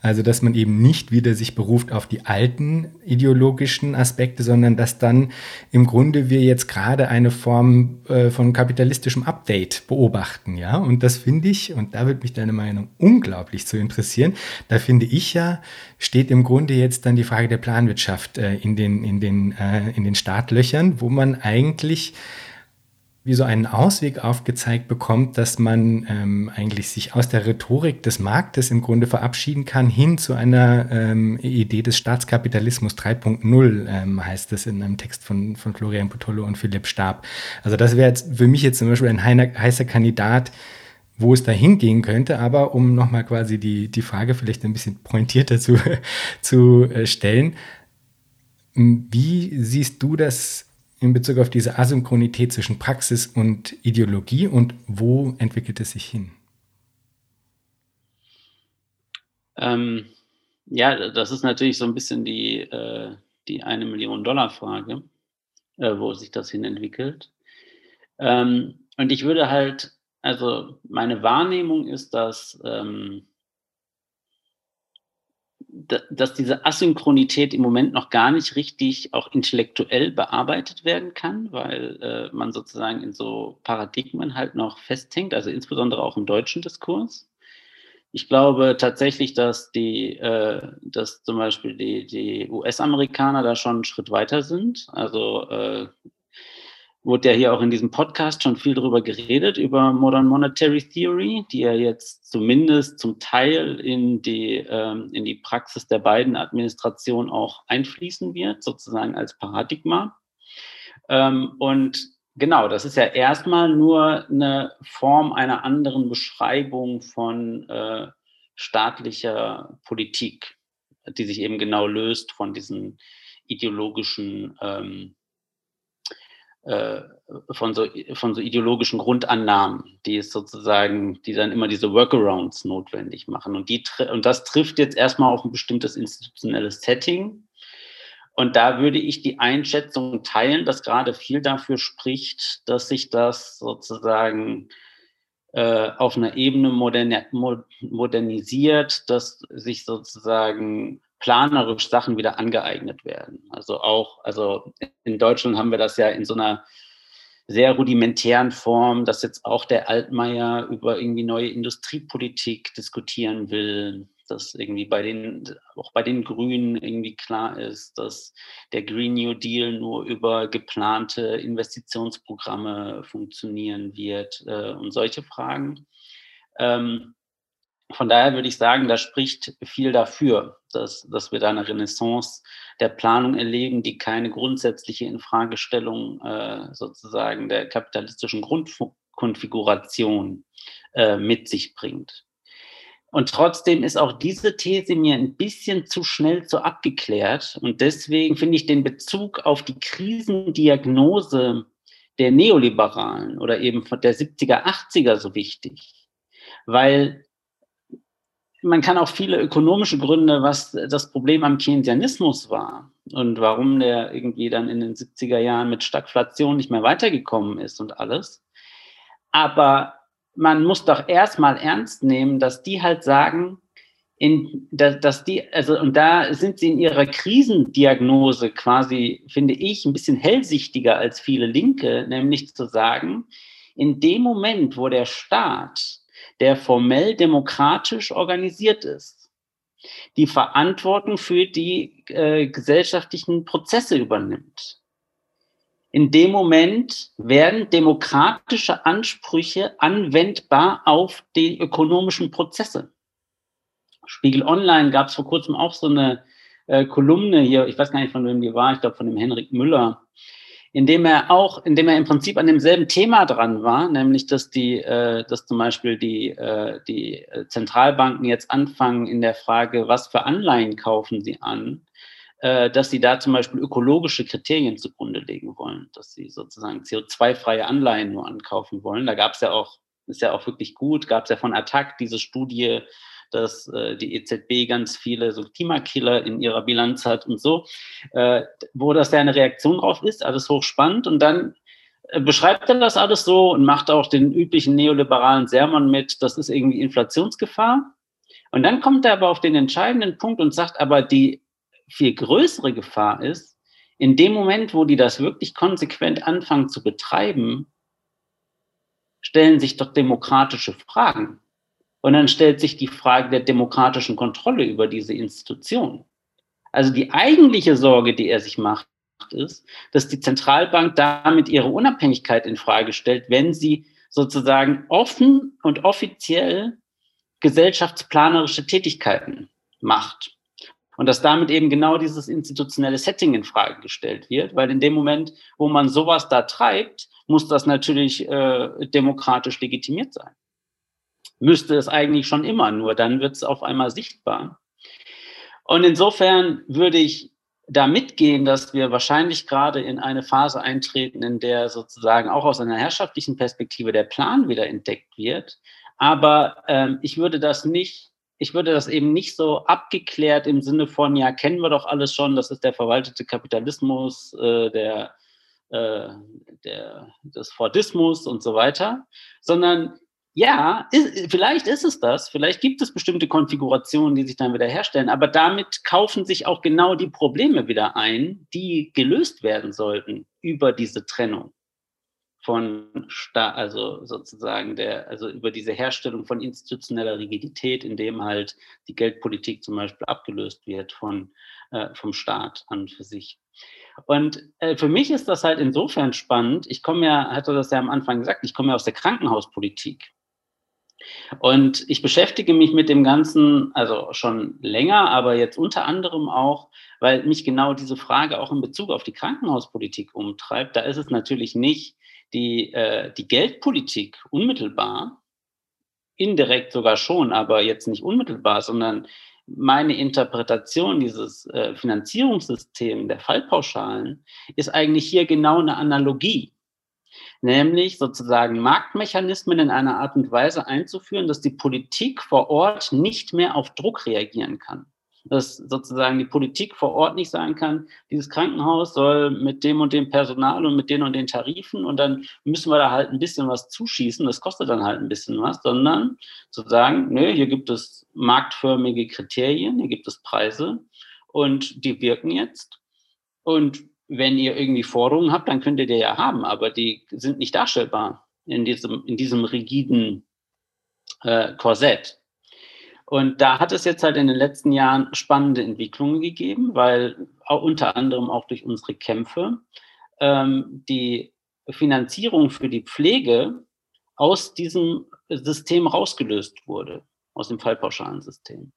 Also dass man eben nicht wieder sich beruft auf die alten ideologischen Aspekte, sondern dass dann im Grunde wir jetzt gerade eine Form äh, von kapitalistischem Update beobachten, ja. Und das finde ich, und da würde mich deine Meinung unglaublich zu interessieren, da finde ich ja, steht im Grunde jetzt dann die Frage der Planwirtschaft äh, in den, in den, äh, in den Startlöchern, wo man eigentlich wie so einen Ausweg aufgezeigt bekommt, dass man ähm, eigentlich sich aus der Rhetorik des Marktes im Grunde verabschieden kann, hin zu einer ähm, Idee des Staatskapitalismus 3.0, ähm, heißt es in einem Text von, von Florian Potolo und Philipp Stab. Also das wäre jetzt für mich jetzt zum Beispiel ein heißer Kandidat, wo es da hingehen könnte. Aber um nochmal quasi die, die Frage vielleicht ein bisschen pointierter zu, zu äh, stellen, wie siehst du das in Bezug auf diese Asynchronität zwischen Praxis und Ideologie und wo entwickelt es sich hin? Ähm, ja, das ist natürlich so ein bisschen die, äh, die eine Million Dollar Frage, äh, wo sich das hin entwickelt. Ähm, und ich würde halt, also meine Wahrnehmung ist, dass ähm, dass diese Asynchronität im Moment noch gar nicht richtig auch intellektuell bearbeitet werden kann, weil äh, man sozusagen in so Paradigmen halt noch festhängt, also insbesondere auch im deutschen Diskurs. Ich glaube tatsächlich, dass die, äh, dass zum Beispiel die, die US-Amerikaner da schon einen Schritt weiter sind. Also äh, wurde ja hier auch in diesem Podcast schon viel darüber geredet, über Modern Monetary Theory, die ja jetzt zumindest zum Teil in die, ähm, in die Praxis der beiden Administrationen auch einfließen wird, sozusagen als Paradigma. Ähm, und genau, das ist ja erstmal nur eine Form einer anderen Beschreibung von äh, staatlicher Politik, die sich eben genau löst von diesen ideologischen ähm, äh, von so, von so ideologischen Grundannahmen, die es sozusagen, die dann immer diese Workarounds notwendig machen. Und, die, und das trifft jetzt erstmal auf ein bestimmtes institutionelles Setting. Und da würde ich die Einschätzung teilen, dass gerade viel dafür spricht, dass sich das sozusagen äh, auf einer Ebene modernisiert, dass sich sozusagen planerisch Sachen wieder angeeignet werden. Also auch, also in Deutschland haben wir das ja in so einer sehr rudimentären Form, dass jetzt auch der Altmaier über irgendwie neue Industriepolitik diskutieren will, dass irgendwie bei den, auch bei den Grünen irgendwie klar ist, dass der Green New Deal nur über geplante Investitionsprogramme funktionieren wird äh, und solche Fragen. Ähm, von daher würde ich sagen, da spricht viel dafür, dass, dass wir da eine Renaissance der Planung erleben, die keine grundsätzliche Infragestellung äh, sozusagen der kapitalistischen Grundkonfiguration äh, mit sich bringt. Und trotzdem ist auch diese These mir ein bisschen zu schnell zu abgeklärt. Und deswegen finde ich den Bezug auf die Krisendiagnose der Neoliberalen oder eben der 70er, 80er so wichtig. Weil man kann auch viele ökonomische Gründe, was das Problem am Keynesianismus war und warum der irgendwie dann in den 70er Jahren mit Stagflation nicht mehr weitergekommen ist und alles. Aber man muss doch erstmal ernst nehmen, dass die halt sagen, in, dass, dass die, also, und da sind sie in ihrer Krisendiagnose quasi, finde ich, ein bisschen hellsichtiger als viele Linke, nämlich zu sagen, in dem Moment, wo der Staat, der formell demokratisch organisiert ist, die Verantwortung für die äh, gesellschaftlichen Prozesse übernimmt, in dem Moment werden demokratische Ansprüche anwendbar auf die ökonomischen Prozesse. Spiegel Online gab es vor kurzem auch so eine äh, Kolumne hier, ich weiß gar nicht, von wem die war, ich glaube von dem Henrik Müller, in dem er auch, in dem er im Prinzip an demselben Thema dran war, nämlich dass die, äh, dass zum Beispiel die, äh, die Zentralbanken jetzt anfangen in der Frage, was für Anleihen kaufen sie an, äh, dass sie da zum Beispiel ökologische Kriterien zugrunde legen wollen, dass sie sozusagen CO2-freie Anleihen nur ankaufen wollen. Da gab es ja auch, ist ja auch wirklich gut, gab es ja von Attac diese Studie, dass äh, die EZB ganz viele so Klimakiller in ihrer Bilanz hat und so, äh, wo das ja eine Reaktion drauf ist, alles hochspannend und dann äh, beschreibt er das alles so und macht auch den üblichen neoliberalen Sermon mit, das ist irgendwie Inflationsgefahr. Und dann kommt er aber auf den entscheidenden Punkt und sagt, aber die viel größere Gefahr ist, in dem Moment, wo die das wirklich konsequent anfangen zu betreiben, stellen sich doch demokratische Fragen. Und dann stellt sich die Frage der demokratischen Kontrolle über diese Institution. Also die eigentliche Sorge, die er sich macht, ist, dass die Zentralbank damit ihre Unabhängigkeit in Frage stellt, wenn sie sozusagen offen und offiziell gesellschaftsplanerische Tätigkeiten macht. Und dass damit eben genau dieses institutionelle Setting in Frage gestellt wird, weil in dem Moment, wo man sowas da treibt, muss das natürlich äh, demokratisch legitimiert sein müsste es eigentlich schon immer, nur dann wird es auf einmal sichtbar. Und insofern würde ich da mitgehen, dass wir wahrscheinlich gerade in eine Phase eintreten, in der sozusagen auch aus einer herrschaftlichen Perspektive der Plan wieder entdeckt wird. Aber ähm, ich würde das nicht, ich würde das eben nicht so abgeklärt im Sinne von, ja, kennen wir doch alles schon, das ist der verwaltete Kapitalismus, äh, der, äh, der, des Fordismus und so weiter, sondern ja, ist, vielleicht ist es das. Vielleicht gibt es bestimmte Konfigurationen, die sich dann wieder herstellen. Aber damit kaufen sich auch genau die Probleme wieder ein, die gelöst werden sollten über diese Trennung von, Sta also sozusagen der, also über diese Herstellung von institutioneller Rigidität, in dem halt die Geldpolitik zum Beispiel abgelöst wird von, äh, vom Staat an für sich. Und äh, für mich ist das halt insofern spannend. Ich komme ja, hatte das ja am Anfang gesagt, ich komme ja aus der Krankenhauspolitik. Und ich beschäftige mich mit dem Ganzen, also schon länger, aber jetzt unter anderem auch, weil mich genau diese Frage auch in Bezug auf die Krankenhauspolitik umtreibt. Da ist es natürlich nicht die, äh, die Geldpolitik unmittelbar, indirekt sogar schon, aber jetzt nicht unmittelbar, sondern meine Interpretation dieses äh, Finanzierungssystems der Fallpauschalen ist eigentlich hier genau eine Analogie nämlich sozusagen Marktmechanismen in einer Art und Weise einzuführen, dass die Politik vor Ort nicht mehr auf Druck reagieren kann. Dass sozusagen die Politik vor Ort nicht sagen kann, dieses Krankenhaus soll mit dem und dem Personal und mit den und den Tarifen und dann müssen wir da halt ein bisschen was zuschießen, das kostet dann halt ein bisschen was, sondern zu sagen, nö, hier gibt es marktförmige Kriterien, hier gibt es Preise und die wirken jetzt. Und wenn ihr irgendwie Forderungen habt, dann könnt ihr die ja haben, aber die sind nicht darstellbar in diesem, in diesem rigiden äh, Korsett. Und da hat es jetzt halt in den letzten Jahren spannende Entwicklungen gegeben, weil auch unter anderem auch durch unsere Kämpfe ähm, die Finanzierung für die Pflege aus diesem System rausgelöst wurde, aus dem Fallpauschalensystem.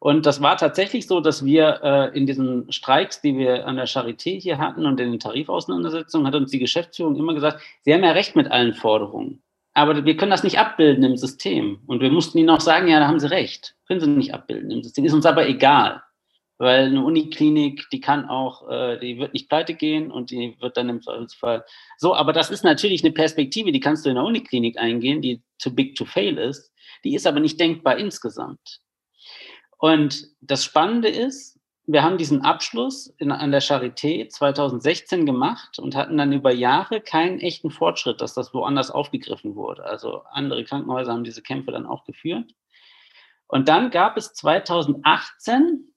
Und das war tatsächlich so, dass wir äh, in diesen Streiks, die wir an der Charité hier hatten und in den Tarifauseinandersetzungen, hat uns die Geschäftsführung immer gesagt, Sie haben ja recht mit allen Forderungen. aber wir können das nicht abbilden im System. Und wir mussten ihnen auch sagen, ja, da haben sie recht. Können sie nicht abbilden im System. Ist uns aber egal. Weil eine Uniklinik, die kann auch, äh, die wird nicht pleite gehen und die wird dann im Zweifelsfall so. Aber das ist natürlich eine Perspektive, die kannst du in der Uniklinik eingehen, die too big to fail ist. Die ist aber nicht denkbar insgesamt. Und das Spannende ist, wir haben diesen Abschluss in, an der Charité 2016 gemacht und hatten dann über Jahre keinen echten Fortschritt, dass das woanders aufgegriffen wurde. Also andere Krankenhäuser haben diese Kämpfe dann auch geführt. Und dann gab es 2018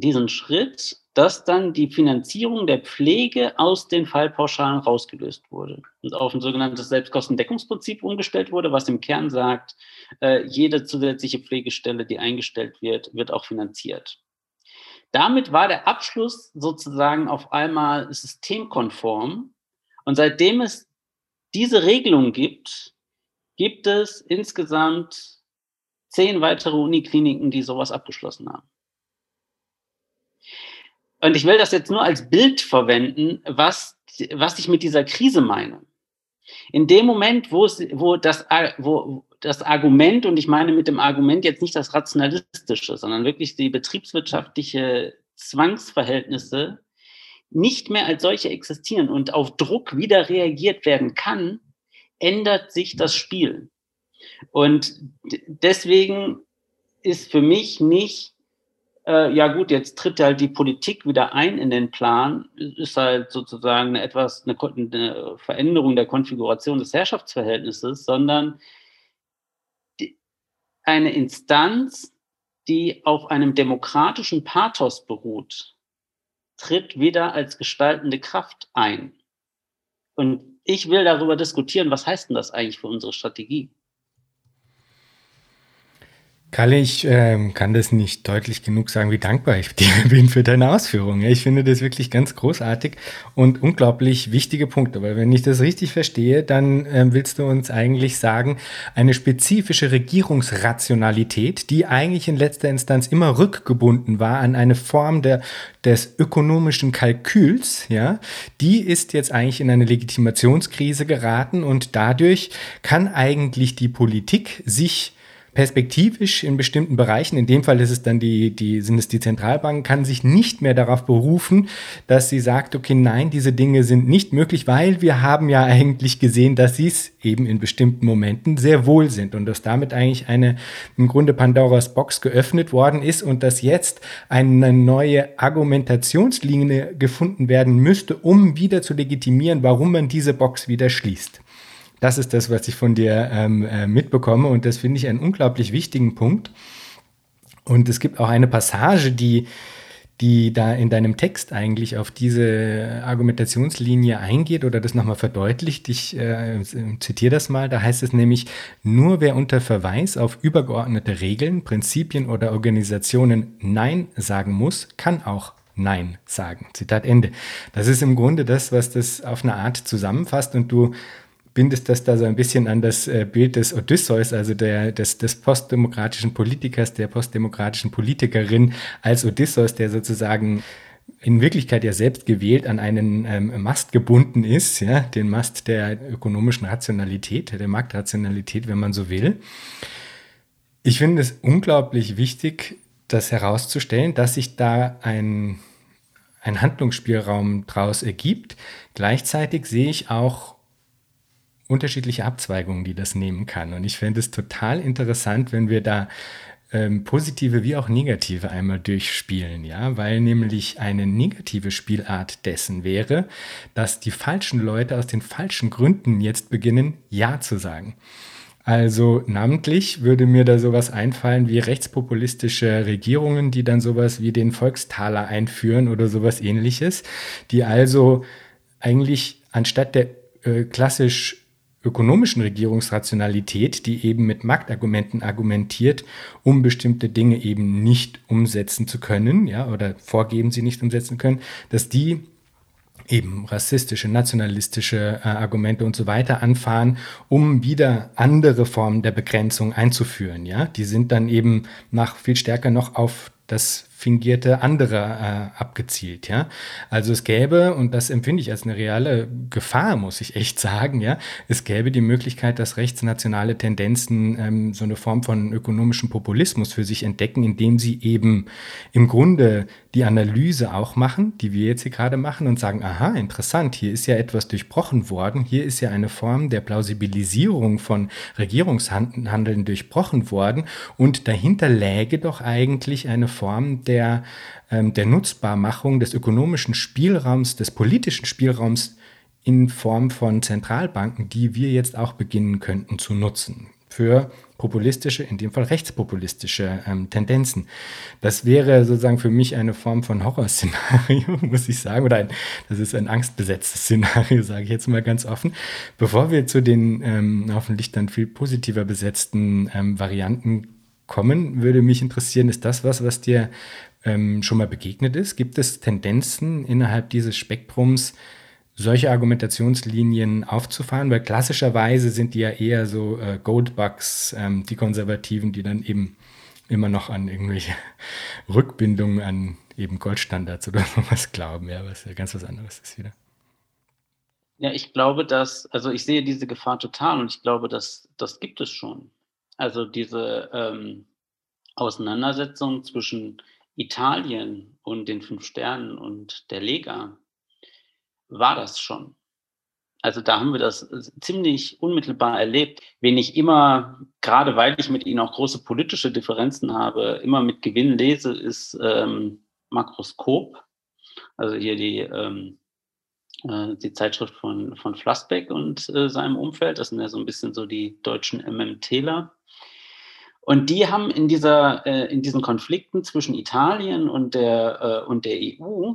diesen Schritt, dass dann die Finanzierung der Pflege aus den Fallpauschalen rausgelöst wurde und auf ein sogenanntes Selbstkostendeckungsprinzip umgestellt wurde, was im Kern sagt, äh, jede zusätzliche Pflegestelle, die eingestellt wird, wird auch finanziert. Damit war der Abschluss sozusagen auf einmal systemkonform. Und seitdem es diese Regelung gibt, gibt es insgesamt zehn weitere Unikliniken, die sowas abgeschlossen haben. Und ich will das jetzt nur als Bild verwenden, was, was ich mit dieser Krise meine. In dem Moment, wo, es, wo, das, wo das Argument, und ich meine mit dem Argument jetzt nicht das Rationalistische, sondern wirklich die betriebswirtschaftliche Zwangsverhältnisse nicht mehr als solche existieren und auf Druck wieder reagiert werden kann, ändert sich das Spiel. Und deswegen ist für mich nicht äh, ja gut, jetzt tritt halt die Politik wieder ein in den Plan, ist halt sozusagen eine etwas eine, eine Veränderung der Konfiguration des Herrschaftsverhältnisses, sondern die, eine Instanz, die auf einem demokratischen Pathos beruht, tritt wieder als gestaltende Kraft ein. Und ich will darüber diskutieren, was heißt denn das eigentlich für unsere Strategie? Kalle, ich äh, kann das nicht deutlich genug sagen, wie dankbar ich dir bin für deine Ausführungen. Ich finde das wirklich ganz großartig und unglaublich wichtige Punkte, weil wenn ich das richtig verstehe, dann äh, willst du uns eigentlich sagen, eine spezifische Regierungsrationalität, die eigentlich in letzter Instanz immer rückgebunden war an eine Form der, des ökonomischen Kalküls, ja, die ist jetzt eigentlich in eine Legitimationskrise geraten und dadurch kann eigentlich die Politik sich perspektivisch in bestimmten Bereichen, in dem Fall ist es dann die, die, sind es die Zentralbanken, kann sich nicht mehr darauf berufen, dass sie sagt, okay, nein, diese Dinge sind nicht möglich, weil wir haben ja eigentlich gesehen, dass sie es eben in bestimmten Momenten sehr wohl sind und dass damit eigentlich eine im Grunde Pandoras Box geöffnet worden ist und dass jetzt eine neue Argumentationslinie gefunden werden müsste, um wieder zu legitimieren, warum man diese Box wieder schließt. Das ist das, was ich von dir ähm, äh, mitbekomme und das finde ich einen unglaublich wichtigen Punkt. Und es gibt auch eine Passage, die, die da in deinem Text eigentlich auf diese Argumentationslinie eingeht oder das nochmal verdeutlicht. Ich äh, zitiere das mal. Da heißt es nämlich, nur wer unter Verweis auf übergeordnete Regeln, Prinzipien oder Organisationen Nein sagen muss, kann auch Nein sagen. Zitat Ende. Das ist im Grunde das, was das auf eine Art zusammenfasst und du bindest das da so ein bisschen an das äh, Bild des Odysseus, also der, des, des postdemokratischen Politikers, der postdemokratischen Politikerin als Odysseus, der sozusagen in Wirklichkeit ja selbst gewählt an einen ähm, Mast gebunden ist, ja, den Mast der ökonomischen Rationalität, der Marktrationalität, wenn man so will. Ich finde es unglaublich wichtig, das herauszustellen, dass sich da ein, ein Handlungsspielraum daraus ergibt. Gleichzeitig sehe ich auch unterschiedliche Abzweigungen, die das nehmen kann. Und ich fände es total interessant, wenn wir da ähm, positive wie auch negative einmal durchspielen, ja, weil nämlich eine negative Spielart dessen wäre, dass die falschen Leute aus den falschen Gründen jetzt beginnen, Ja zu sagen. Also namentlich würde mir da sowas einfallen wie rechtspopulistische Regierungen, die dann sowas wie den Volkstaler einführen oder sowas ähnliches, die also eigentlich anstatt der äh, klassisch ökonomischen Regierungsrationalität, die eben mit Marktargumenten argumentiert, um bestimmte Dinge eben nicht umsetzen zu können, ja, oder vorgeben, sie nicht umsetzen können, dass die eben rassistische, nationalistische äh, Argumente und so weiter anfahren, um wieder andere Formen der Begrenzung einzuführen. Ja, die sind dann eben nach viel stärker noch auf das fingierte andere äh, abgezielt, ja. Also es gäbe, und das empfinde ich als eine reale Gefahr, muss ich echt sagen, ja, es gäbe die Möglichkeit, dass rechtsnationale Tendenzen ähm, so eine Form von ökonomischem Populismus für sich entdecken, indem sie eben im Grunde die Analyse auch machen, die wir jetzt hier gerade machen und sagen, aha, interessant, hier ist ja etwas durchbrochen worden, hier ist ja eine Form der Plausibilisierung von Regierungshandeln durchbrochen worden und dahinter läge doch eigentlich eine Form der, ähm, der Nutzbarmachung des ökonomischen Spielraums, des politischen Spielraums in Form von Zentralbanken, die wir jetzt auch beginnen könnten zu nutzen für populistische, in dem Fall rechtspopulistische ähm, Tendenzen. Das wäre sozusagen für mich eine Form von Horrorszenario, muss ich sagen, oder ein, das ist ein angstbesetztes Szenario, sage ich jetzt mal ganz offen. Bevor wir zu den ähm, hoffentlich dann viel positiver besetzten ähm, Varianten kommen, würde mich interessieren, ist das was, was dir ähm, schon mal begegnet ist? Gibt es Tendenzen innerhalb dieses Spektrums, solche Argumentationslinien aufzufahren? Weil klassischerweise sind die ja eher so äh, Goldbugs, ähm, die Konservativen, die dann eben immer noch an irgendwelche Rückbindungen an eben Goldstandards oder sowas glauben, ja, was ja ganz was anderes ist wieder. Ja, ich glaube, dass, also ich sehe diese Gefahr total und ich glaube, dass das gibt es schon. Also diese ähm, Auseinandersetzung zwischen Italien und den fünf Sternen und der Lega war das schon. Also da haben wir das ziemlich unmittelbar erlebt. Wen ich immer, gerade weil ich mit ihnen auch große politische Differenzen habe, immer mit Gewinn lese, ist ähm, Makroskop. Also hier die, ähm, äh, die Zeitschrift von, von Flassbeck und äh, seinem Umfeld. Das sind ja so ein bisschen so die deutschen MMTler. Und die haben in, dieser, äh, in diesen Konflikten zwischen Italien und der, äh, und der EU,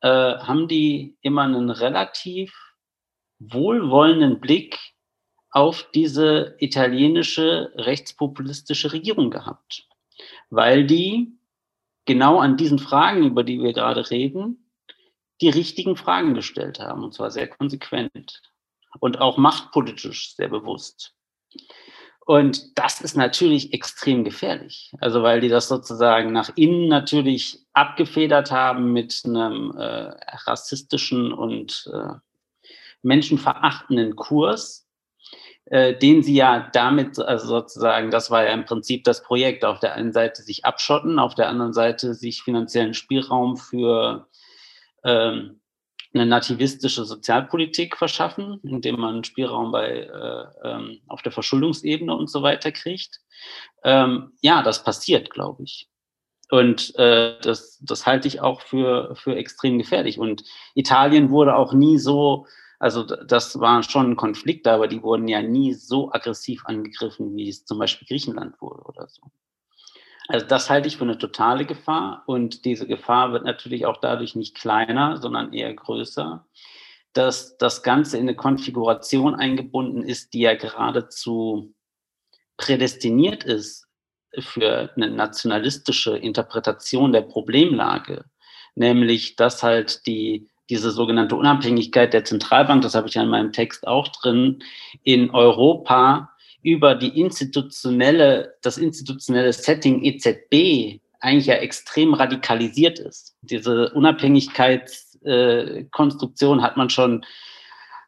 äh, haben die immer einen relativ wohlwollenden Blick auf diese italienische rechtspopulistische Regierung gehabt, weil die genau an diesen Fragen, über die wir gerade reden, die richtigen Fragen gestellt haben, und zwar sehr konsequent und auch machtpolitisch sehr bewusst. Und das ist natürlich extrem gefährlich. Also weil die das sozusagen nach innen natürlich abgefedert haben mit einem äh, rassistischen und äh, menschenverachtenden Kurs, äh, den sie ja damit, also sozusagen, das war ja im Prinzip das Projekt, auf der einen Seite sich abschotten, auf der anderen Seite sich finanziellen Spielraum für ähm, eine nativistische Sozialpolitik verschaffen, indem man Spielraum bei, äh, ähm, auf der Verschuldungsebene und so weiter kriegt. Ähm, ja, das passiert, glaube ich. Und äh, das, das halte ich auch für, für extrem gefährlich. Und Italien wurde auch nie so, also das war schon ein Konflikt, aber die wurden ja nie so aggressiv angegriffen, wie es zum Beispiel Griechenland wurde oder so. Also das halte ich für eine totale Gefahr und diese Gefahr wird natürlich auch dadurch nicht kleiner, sondern eher größer, dass das Ganze in eine Konfiguration eingebunden ist, die ja geradezu prädestiniert ist für eine nationalistische Interpretation der Problemlage, nämlich dass halt die diese sogenannte Unabhängigkeit der Zentralbank, das habe ich ja in meinem Text auch drin, in Europa über die institutionelle, das institutionelle Setting EZB eigentlich ja extrem radikalisiert ist. Diese Unabhängigkeitskonstruktion äh, hat man schon,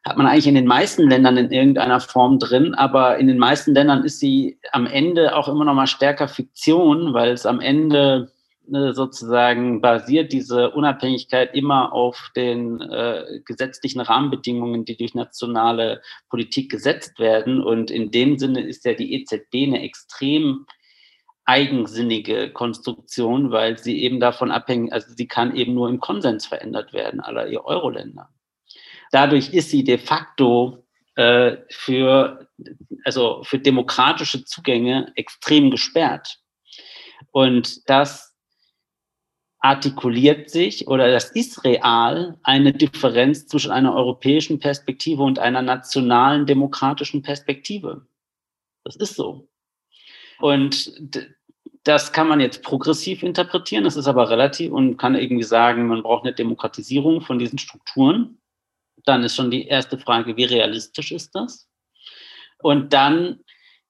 hat man eigentlich in den meisten Ländern in irgendeiner Form drin, aber in den meisten Ländern ist sie am Ende auch immer noch mal stärker Fiktion, weil es am Ende sozusagen basiert diese Unabhängigkeit immer auf den äh, gesetzlichen Rahmenbedingungen, die durch nationale Politik gesetzt werden. Und in dem Sinne ist ja die EZB eine extrem eigensinnige Konstruktion, weil sie eben davon abhängt, also sie kann eben nur im Konsens verändert werden, aller ihr Euro-Länder. Dadurch ist sie de facto äh, für, also für demokratische Zugänge extrem gesperrt. Und das artikuliert sich oder das ist real eine Differenz zwischen einer europäischen Perspektive und einer nationalen demokratischen Perspektive. Das ist so. Und das kann man jetzt progressiv interpretieren, das ist aber relativ und kann irgendwie sagen, man braucht eine Demokratisierung von diesen Strukturen. Dann ist schon die erste Frage, wie realistisch ist das? Und dann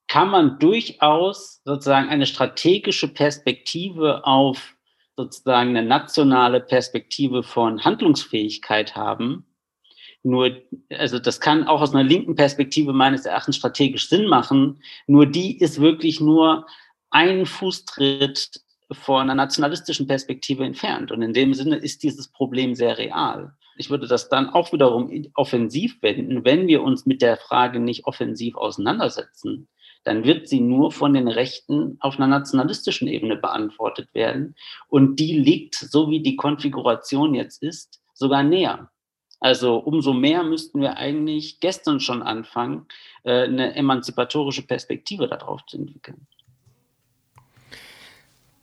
kann man durchaus sozusagen eine strategische Perspektive auf sozusagen eine nationale Perspektive von Handlungsfähigkeit haben. Nur, also das kann auch aus einer linken Perspektive meines Erachtens strategisch Sinn machen. Nur die ist wirklich nur einen Fußtritt vor einer nationalistischen Perspektive entfernt. Und in dem Sinne ist dieses Problem sehr real. Ich würde das dann auch wiederum offensiv wenden, wenn wir uns mit der Frage nicht offensiv auseinandersetzen, dann wird sie nur von den Rechten auf einer nationalistischen Ebene beantwortet werden. Und die liegt, so wie die Konfiguration jetzt ist, sogar näher. Also umso mehr müssten wir eigentlich gestern schon anfangen, äh, eine emanzipatorische Perspektive darauf zu entwickeln.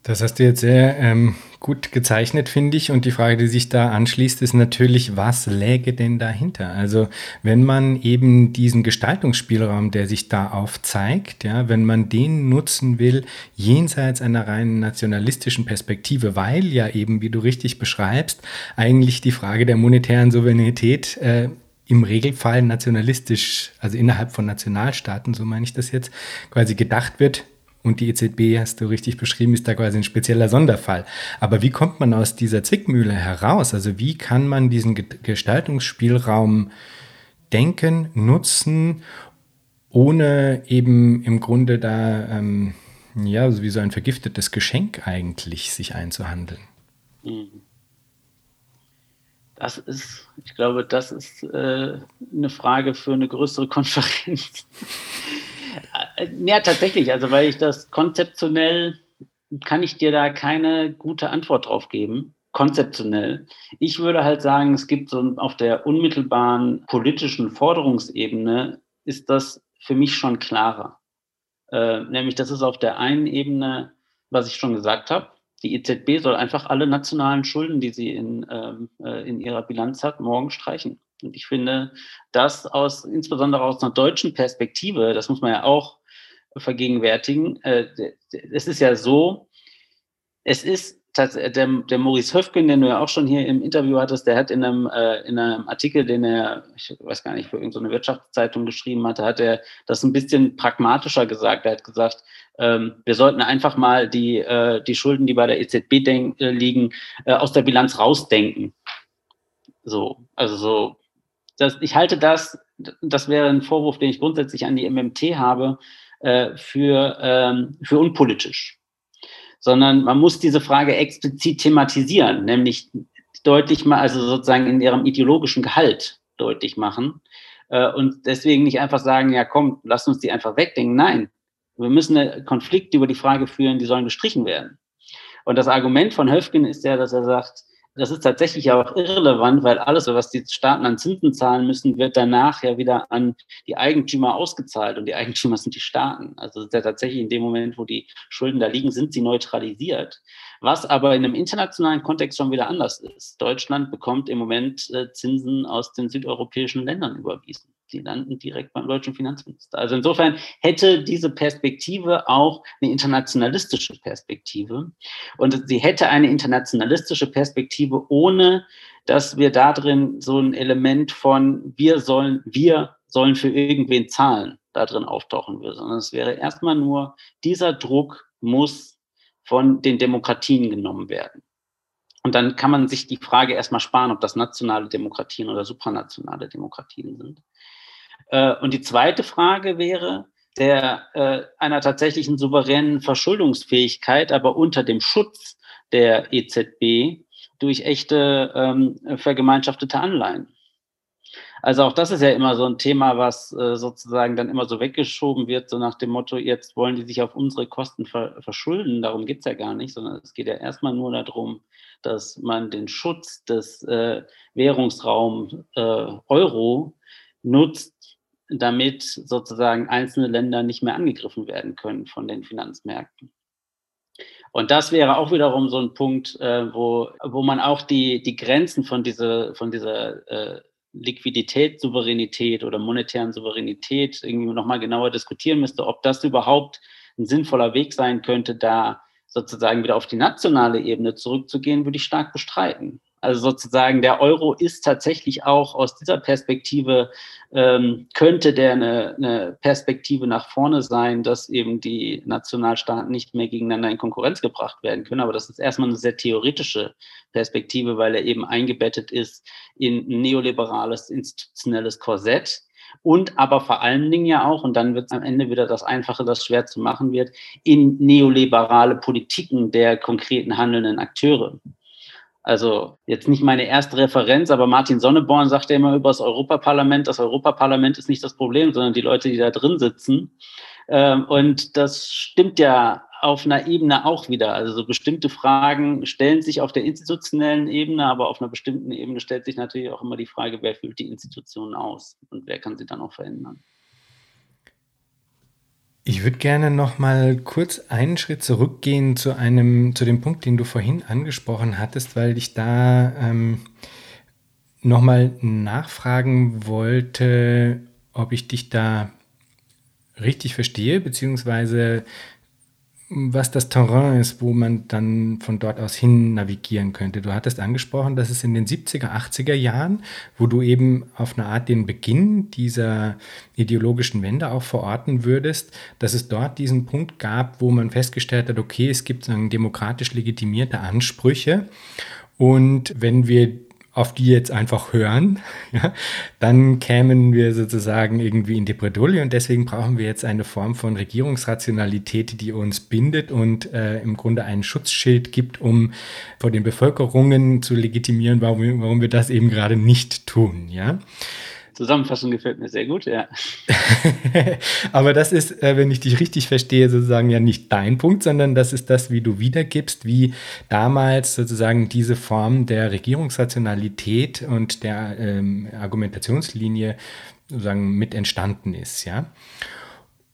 Das hast du jetzt sehr ähm, gut gezeichnet, finde ich. Und die Frage, die sich da anschließt, ist natürlich, was läge denn dahinter? Also wenn man eben diesen Gestaltungsspielraum, der sich da aufzeigt, ja, wenn man den nutzen will, jenseits einer reinen nationalistischen Perspektive, weil ja eben, wie du richtig beschreibst, eigentlich die Frage der monetären Souveränität äh, im Regelfall nationalistisch, also innerhalb von Nationalstaaten, so meine ich das jetzt, quasi gedacht wird, und die EZB, hast du richtig beschrieben, ist da quasi ein spezieller Sonderfall. Aber wie kommt man aus dieser Zwickmühle heraus? Also wie kann man diesen Gestaltungsspielraum denken, nutzen, ohne eben im Grunde da, ähm, ja, wie so ein vergiftetes Geschenk eigentlich sich einzuhandeln? Mhm. Das ist, ich glaube, das ist äh, eine Frage für eine größere Konferenz. Äh, ja, tatsächlich. Also, weil ich das konzeptionell kann ich dir da keine gute Antwort drauf geben. Konzeptionell. Ich würde halt sagen, es gibt so auf der unmittelbaren politischen Forderungsebene ist das für mich schon klarer. Äh, nämlich, das ist auf der einen Ebene, was ich schon gesagt habe. Die EZB soll einfach alle nationalen Schulden, die sie in, ähm, äh, in ihrer Bilanz hat, morgen streichen. Und ich finde, das aus, insbesondere aus einer deutschen Perspektive, das muss man ja auch vergegenwärtigen. Äh, es ist ja so, es ist der, der Maurice Höfgen, den du ja auch schon hier im Interview hattest, der hat in einem, äh, in einem Artikel, den er, ich weiß gar nicht, für irgendeine Wirtschaftszeitung geschrieben hatte, hat er das ein bisschen pragmatischer gesagt. Er hat gesagt, ähm, wir sollten einfach mal die, äh, die Schulden, die bei der EZB äh, liegen, äh, aus der Bilanz rausdenken. So, also so, das, ich halte das, das wäre ein Vorwurf, den ich grundsätzlich an die MMT habe, äh, für, ähm, für unpolitisch, sondern man muss diese Frage explizit thematisieren, nämlich deutlich mal, also sozusagen in ihrem ideologischen Gehalt deutlich machen äh, und deswegen nicht einfach sagen, ja komm, lass uns die einfach wegdenken. Nein, wir müssen einen Konflikt über die Frage führen, die sollen gestrichen werden. Und das Argument von Höfgen ist ja, dass er sagt, das ist tatsächlich auch irrelevant, weil alles, was die Staaten an Zinsen zahlen müssen, wird danach ja wieder an die Eigentümer ausgezahlt und die Eigentümer sind die Staaten. Also ja tatsächlich in dem Moment, wo die Schulden da liegen, sind sie neutralisiert. Was aber in einem internationalen Kontext schon wieder anders ist. Deutschland bekommt im Moment äh, Zinsen aus den südeuropäischen Ländern überwiesen die landen direkt beim deutschen Finanzminister. Also insofern hätte diese Perspektive auch eine internationalistische Perspektive. Und sie hätte eine internationalistische Perspektive, ohne dass wir da drin so ein Element von wir sollen, wir sollen für irgendwen zahlen, da drin auftauchen würde, sondern es wäre erstmal nur, dieser Druck muss von den Demokratien genommen werden. Und dann kann man sich die Frage erstmal sparen, ob das nationale Demokratien oder supranationale Demokratien sind. Äh, und die zweite Frage wäre, der äh, einer tatsächlichen souveränen Verschuldungsfähigkeit, aber unter dem Schutz der EZB durch echte ähm, vergemeinschaftete Anleihen. Also auch das ist ja immer so ein Thema, was äh, sozusagen dann immer so weggeschoben wird, so nach dem Motto, jetzt wollen die sich auf unsere Kosten ver verschulden. Darum geht es ja gar nicht, sondern es geht ja erstmal nur darum, dass man den Schutz des äh, Währungsraums äh, Euro nutzt, damit sozusagen einzelne Länder nicht mehr angegriffen werden können von den Finanzmärkten. Und das wäre auch wiederum so ein Punkt, äh, wo, wo man auch die, die Grenzen von, diese, von dieser äh, Liquidität, oder monetären Souveränität irgendwie nochmal genauer diskutieren müsste, ob das überhaupt ein sinnvoller Weg sein könnte, da sozusagen wieder auf die nationale Ebene zurückzugehen, würde ich stark bestreiten. Also sozusagen der Euro ist tatsächlich auch aus dieser Perspektive, ähm, könnte der eine, eine Perspektive nach vorne sein, dass eben die Nationalstaaten nicht mehr gegeneinander in Konkurrenz gebracht werden können. Aber das ist erstmal eine sehr theoretische Perspektive, weil er eben eingebettet ist in ein neoliberales institutionelles Korsett und aber vor allen Dingen ja auch, und dann wird es am Ende wieder das Einfache, das schwer zu machen wird, in neoliberale Politiken der konkreten handelnden Akteure. Also jetzt nicht meine erste Referenz, aber Martin Sonneborn sagt ja immer über das Europaparlament, das Europaparlament ist nicht das Problem, sondern die Leute, die da drin sitzen. Ähm, und das stimmt ja auf einer Ebene auch wieder. Also so bestimmte Fragen stellen sich auf der institutionellen Ebene, aber auf einer bestimmten Ebene stellt sich natürlich auch immer die Frage, wer füllt die Institutionen aus und wer kann sie dann auch verändern. Ich würde gerne noch mal kurz einen Schritt zurückgehen zu einem, zu dem Punkt, den du vorhin angesprochen hattest, weil ich da ähm, noch mal nachfragen wollte, ob ich dich da richtig verstehe, beziehungsweise was das Terrain ist, wo man dann von dort aus hin navigieren könnte. Du hattest angesprochen, dass es in den 70er, 80er Jahren, wo du eben auf eine Art den Beginn dieser ideologischen Wende auch verorten würdest, dass es dort diesen Punkt gab, wo man festgestellt hat, okay, es gibt sagen, demokratisch legitimierte Ansprüche. Und wenn wir auf die jetzt einfach hören, ja, dann kämen wir sozusagen irgendwie in die Bredouille und deswegen brauchen wir jetzt eine Form von Regierungsrationalität, die uns bindet und äh, im Grunde ein Schutzschild gibt, um vor den Bevölkerungen zu legitimieren, warum, warum wir das eben gerade nicht tun. Ja. Zusammenfassung gefällt mir sehr gut, ja. Aber das ist, äh, wenn ich dich richtig verstehe, sozusagen ja nicht dein Punkt, sondern das ist das, wie du wiedergibst, wie damals sozusagen diese Form der Regierungsrationalität und der ähm, Argumentationslinie sozusagen mit entstanden ist, ja.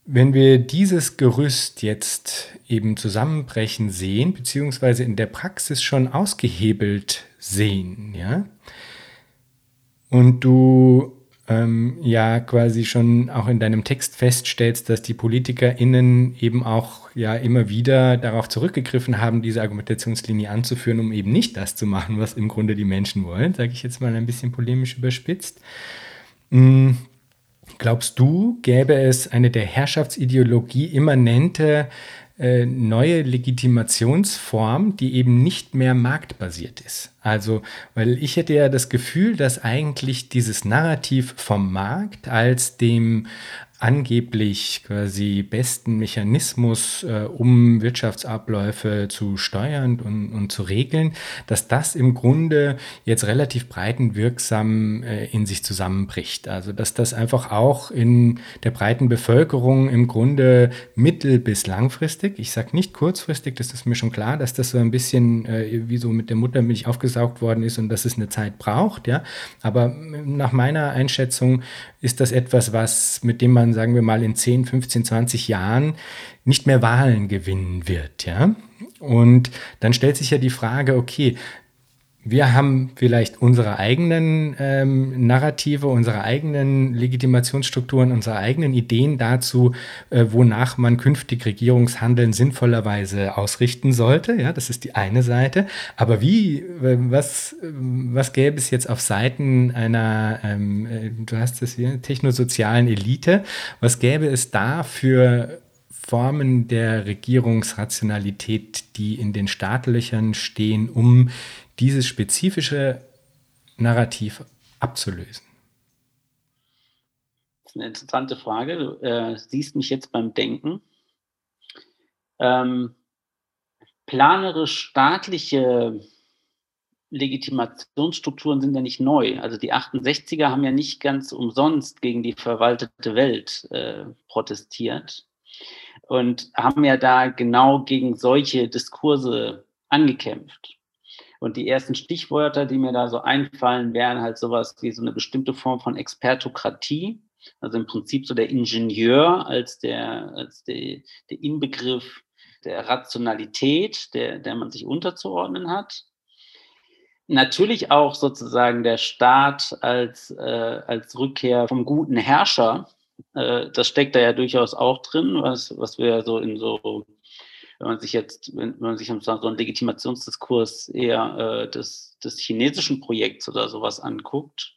Wenn wir dieses Gerüst jetzt eben zusammenbrechen sehen, beziehungsweise in der Praxis schon ausgehebelt sehen, ja, und du ähm, ja quasi schon auch in deinem Text feststellst, dass die PolitikerInnen eben auch ja immer wieder darauf zurückgegriffen haben, diese Argumentationslinie anzuführen, um eben nicht das zu machen, was im Grunde die Menschen wollen, sage ich jetzt mal ein bisschen polemisch überspitzt. Mhm. Glaubst du, gäbe es eine der Herrschaftsideologie immanente äh, neue Legitimationsform, die eben nicht mehr marktbasiert ist. Also, weil ich hätte ja das Gefühl, dass eigentlich dieses Narrativ vom Markt als dem angeblich quasi besten Mechanismus, äh, um Wirtschaftsabläufe zu steuern und, und zu regeln, dass das im Grunde jetzt relativ breitenwirksam äh, in sich zusammenbricht. Also dass das einfach auch in der breiten Bevölkerung im Grunde mittel- bis langfristig, ich sage nicht kurzfristig, das ist mir schon klar, dass das so ein bisschen äh, wie so mit der Muttermilch aufgesaugt worden ist und dass es eine Zeit braucht, ja. Aber nach meiner Einschätzung ist das etwas, was, mit dem man, sagen wir mal, in 10, 15, 20 Jahren nicht mehr Wahlen gewinnen wird, ja. Und dann stellt sich ja die Frage, okay, wir haben vielleicht unsere eigenen ähm, Narrative, unsere eigenen Legitimationsstrukturen, unsere eigenen Ideen dazu, äh, wonach man künftig Regierungshandeln sinnvollerweise ausrichten sollte. Ja, das ist die eine Seite. Aber wie, äh, was, was gäbe es jetzt auf Seiten einer, ähm, äh, du hast es hier, technosozialen Elite, was gäbe es da für Formen der Regierungsrationalität, die in den Startlöchern stehen, um dieses spezifische Narrativ abzulösen? Das ist eine interessante Frage. Du äh, siehst mich jetzt beim Denken. Ähm, planerisch staatliche Legitimationsstrukturen sind ja nicht neu. Also die 68er haben ja nicht ganz umsonst gegen die verwaltete Welt äh, protestiert und haben ja da genau gegen solche Diskurse angekämpft. Und die ersten Stichwörter, die mir da so einfallen, wären halt sowas wie so eine bestimmte Form von Expertokratie. Also im Prinzip so der Ingenieur als der, als der, der Inbegriff der Rationalität, der, der man sich unterzuordnen hat. Natürlich auch sozusagen der Staat als, äh, als Rückkehr vom guten Herrscher. Äh, das steckt da ja durchaus auch drin, was, was wir so in so wenn man sich jetzt, wenn, wenn man sich so einen Legitimationsdiskurs eher äh, des, des chinesischen Projekts oder sowas anguckt,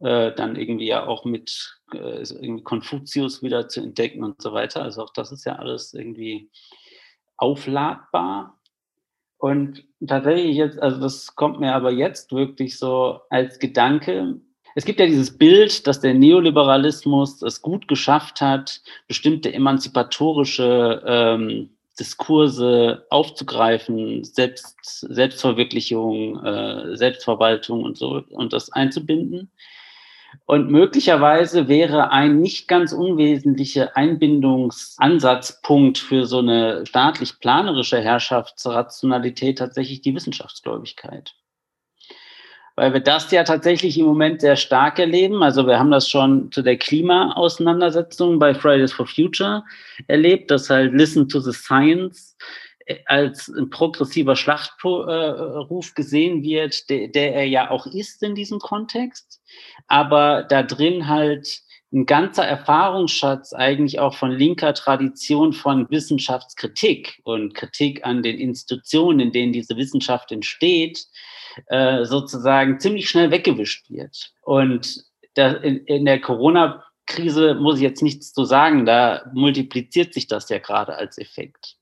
äh, dann irgendwie ja auch mit äh, Konfuzius wieder zu entdecken und so weiter. Also auch das ist ja alles irgendwie aufladbar. Und tatsächlich jetzt, also das kommt mir aber jetzt wirklich so als Gedanke. Es gibt ja dieses Bild, dass der Neoliberalismus es gut geschafft hat, bestimmte emanzipatorische ähm, Diskurse aufzugreifen, Selbst, Selbstverwirklichung, äh, Selbstverwaltung und so und das einzubinden. Und möglicherweise wäre ein nicht ganz unwesentlicher Einbindungsansatzpunkt für so eine staatlich-planerische Herrschaftsrationalität tatsächlich die Wissenschaftsgläubigkeit. Weil wir das ja tatsächlich im Moment sehr stark erleben. Also wir haben das schon zu der Klimaauseinandersetzung bei Fridays for Future erlebt, dass halt Listen to the Science als ein progressiver Schlachtruf gesehen wird, der, der er ja auch ist in diesem Kontext, aber da drin halt ein ganzer Erfahrungsschatz eigentlich auch von linker Tradition von Wissenschaftskritik und Kritik an den Institutionen, in denen diese Wissenschaft entsteht, äh, sozusagen ziemlich schnell weggewischt wird. Und in, in der Corona-Krise muss ich jetzt nichts zu sagen, da multipliziert sich das ja gerade als Effekt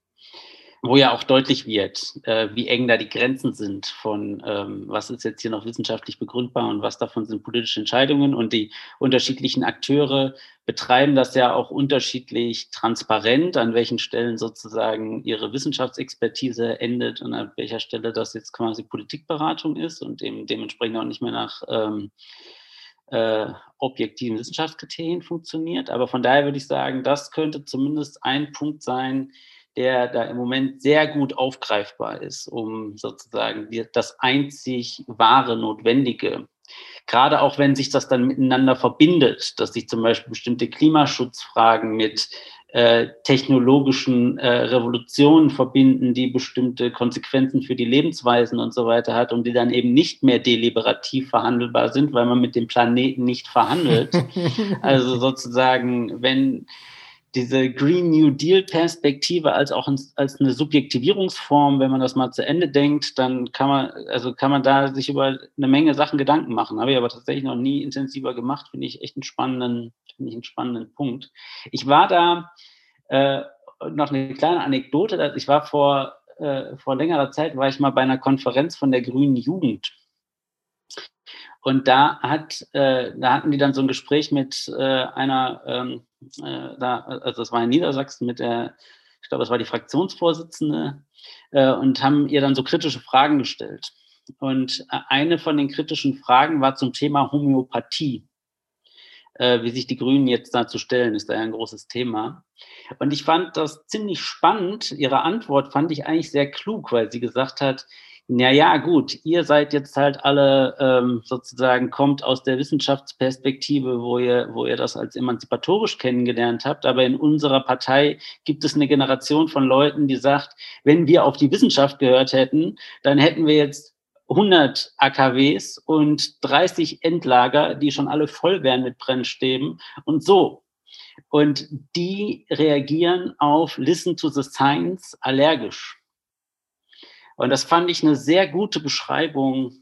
wo ja auch deutlich wird, äh, wie eng da die Grenzen sind von, ähm, was ist jetzt hier noch wissenschaftlich begründbar und was davon sind politische Entscheidungen. Und die unterschiedlichen Akteure betreiben das ja auch unterschiedlich transparent, an welchen Stellen sozusagen ihre Wissenschaftsexpertise endet und an welcher Stelle das jetzt quasi Politikberatung ist und dem, dementsprechend auch nicht mehr nach ähm, äh, objektiven Wissenschaftskriterien funktioniert. Aber von daher würde ich sagen, das könnte zumindest ein Punkt sein, der da im Moment sehr gut aufgreifbar ist, um sozusagen das einzig wahre Notwendige Gerade auch wenn sich das dann miteinander verbindet, dass sich zum Beispiel bestimmte Klimaschutzfragen mit äh, technologischen äh, Revolutionen verbinden, die bestimmte Konsequenzen für die Lebensweisen und so weiter hat und die dann eben nicht mehr deliberativ verhandelbar sind, weil man mit dem Planeten nicht verhandelt. also sozusagen, wenn diese Green New Deal Perspektive als auch als eine Subjektivierungsform, wenn man das mal zu Ende denkt, dann kann man, also kann man da sich über eine Menge Sachen Gedanken machen. Habe ich aber tatsächlich noch nie intensiver gemacht, finde ich echt einen spannenden, finde ich einen spannenden Punkt. Ich war da, äh, noch eine kleine Anekdote, ich war vor, äh, vor längerer Zeit, war ich mal bei einer Konferenz von der Grünen Jugend und da hat, äh, da hatten die dann so ein Gespräch mit äh, einer, ähm, äh, da, also das war in Niedersachsen mit der, ich glaube, das war die Fraktionsvorsitzende, äh, und haben ihr dann so kritische Fragen gestellt. Und eine von den kritischen Fragen war zum Thema Homöopathie. Äh, wie sich die Grünen jetzt dazu stellen, ist da ja ein großes Thema. Und ich fand das ziemlich spannend. Ihre Antwort fand ich eigentlich sehr klug, weil sie gesagt hat, naja, gut, ihr seid jetzt halt alle ähm, sozusagen, kommt aus der Wissenschaftsperspektive, wo ihr, wo ihr das als emanzipatorisch kennengelernt habt. Aber in unserer Partei gibt es eine Generation von Leuten, die sagt, wenn wir auf die Wissenschaft gehört hätten, dann hätten wir jetzt 100 AKWs und 30 Endlager, die schon alle voll wären mit Brennstäben und so. Und die reagieren auf Listen to the Science allergisch. Und das fand ich eine sehr gute Beschreibung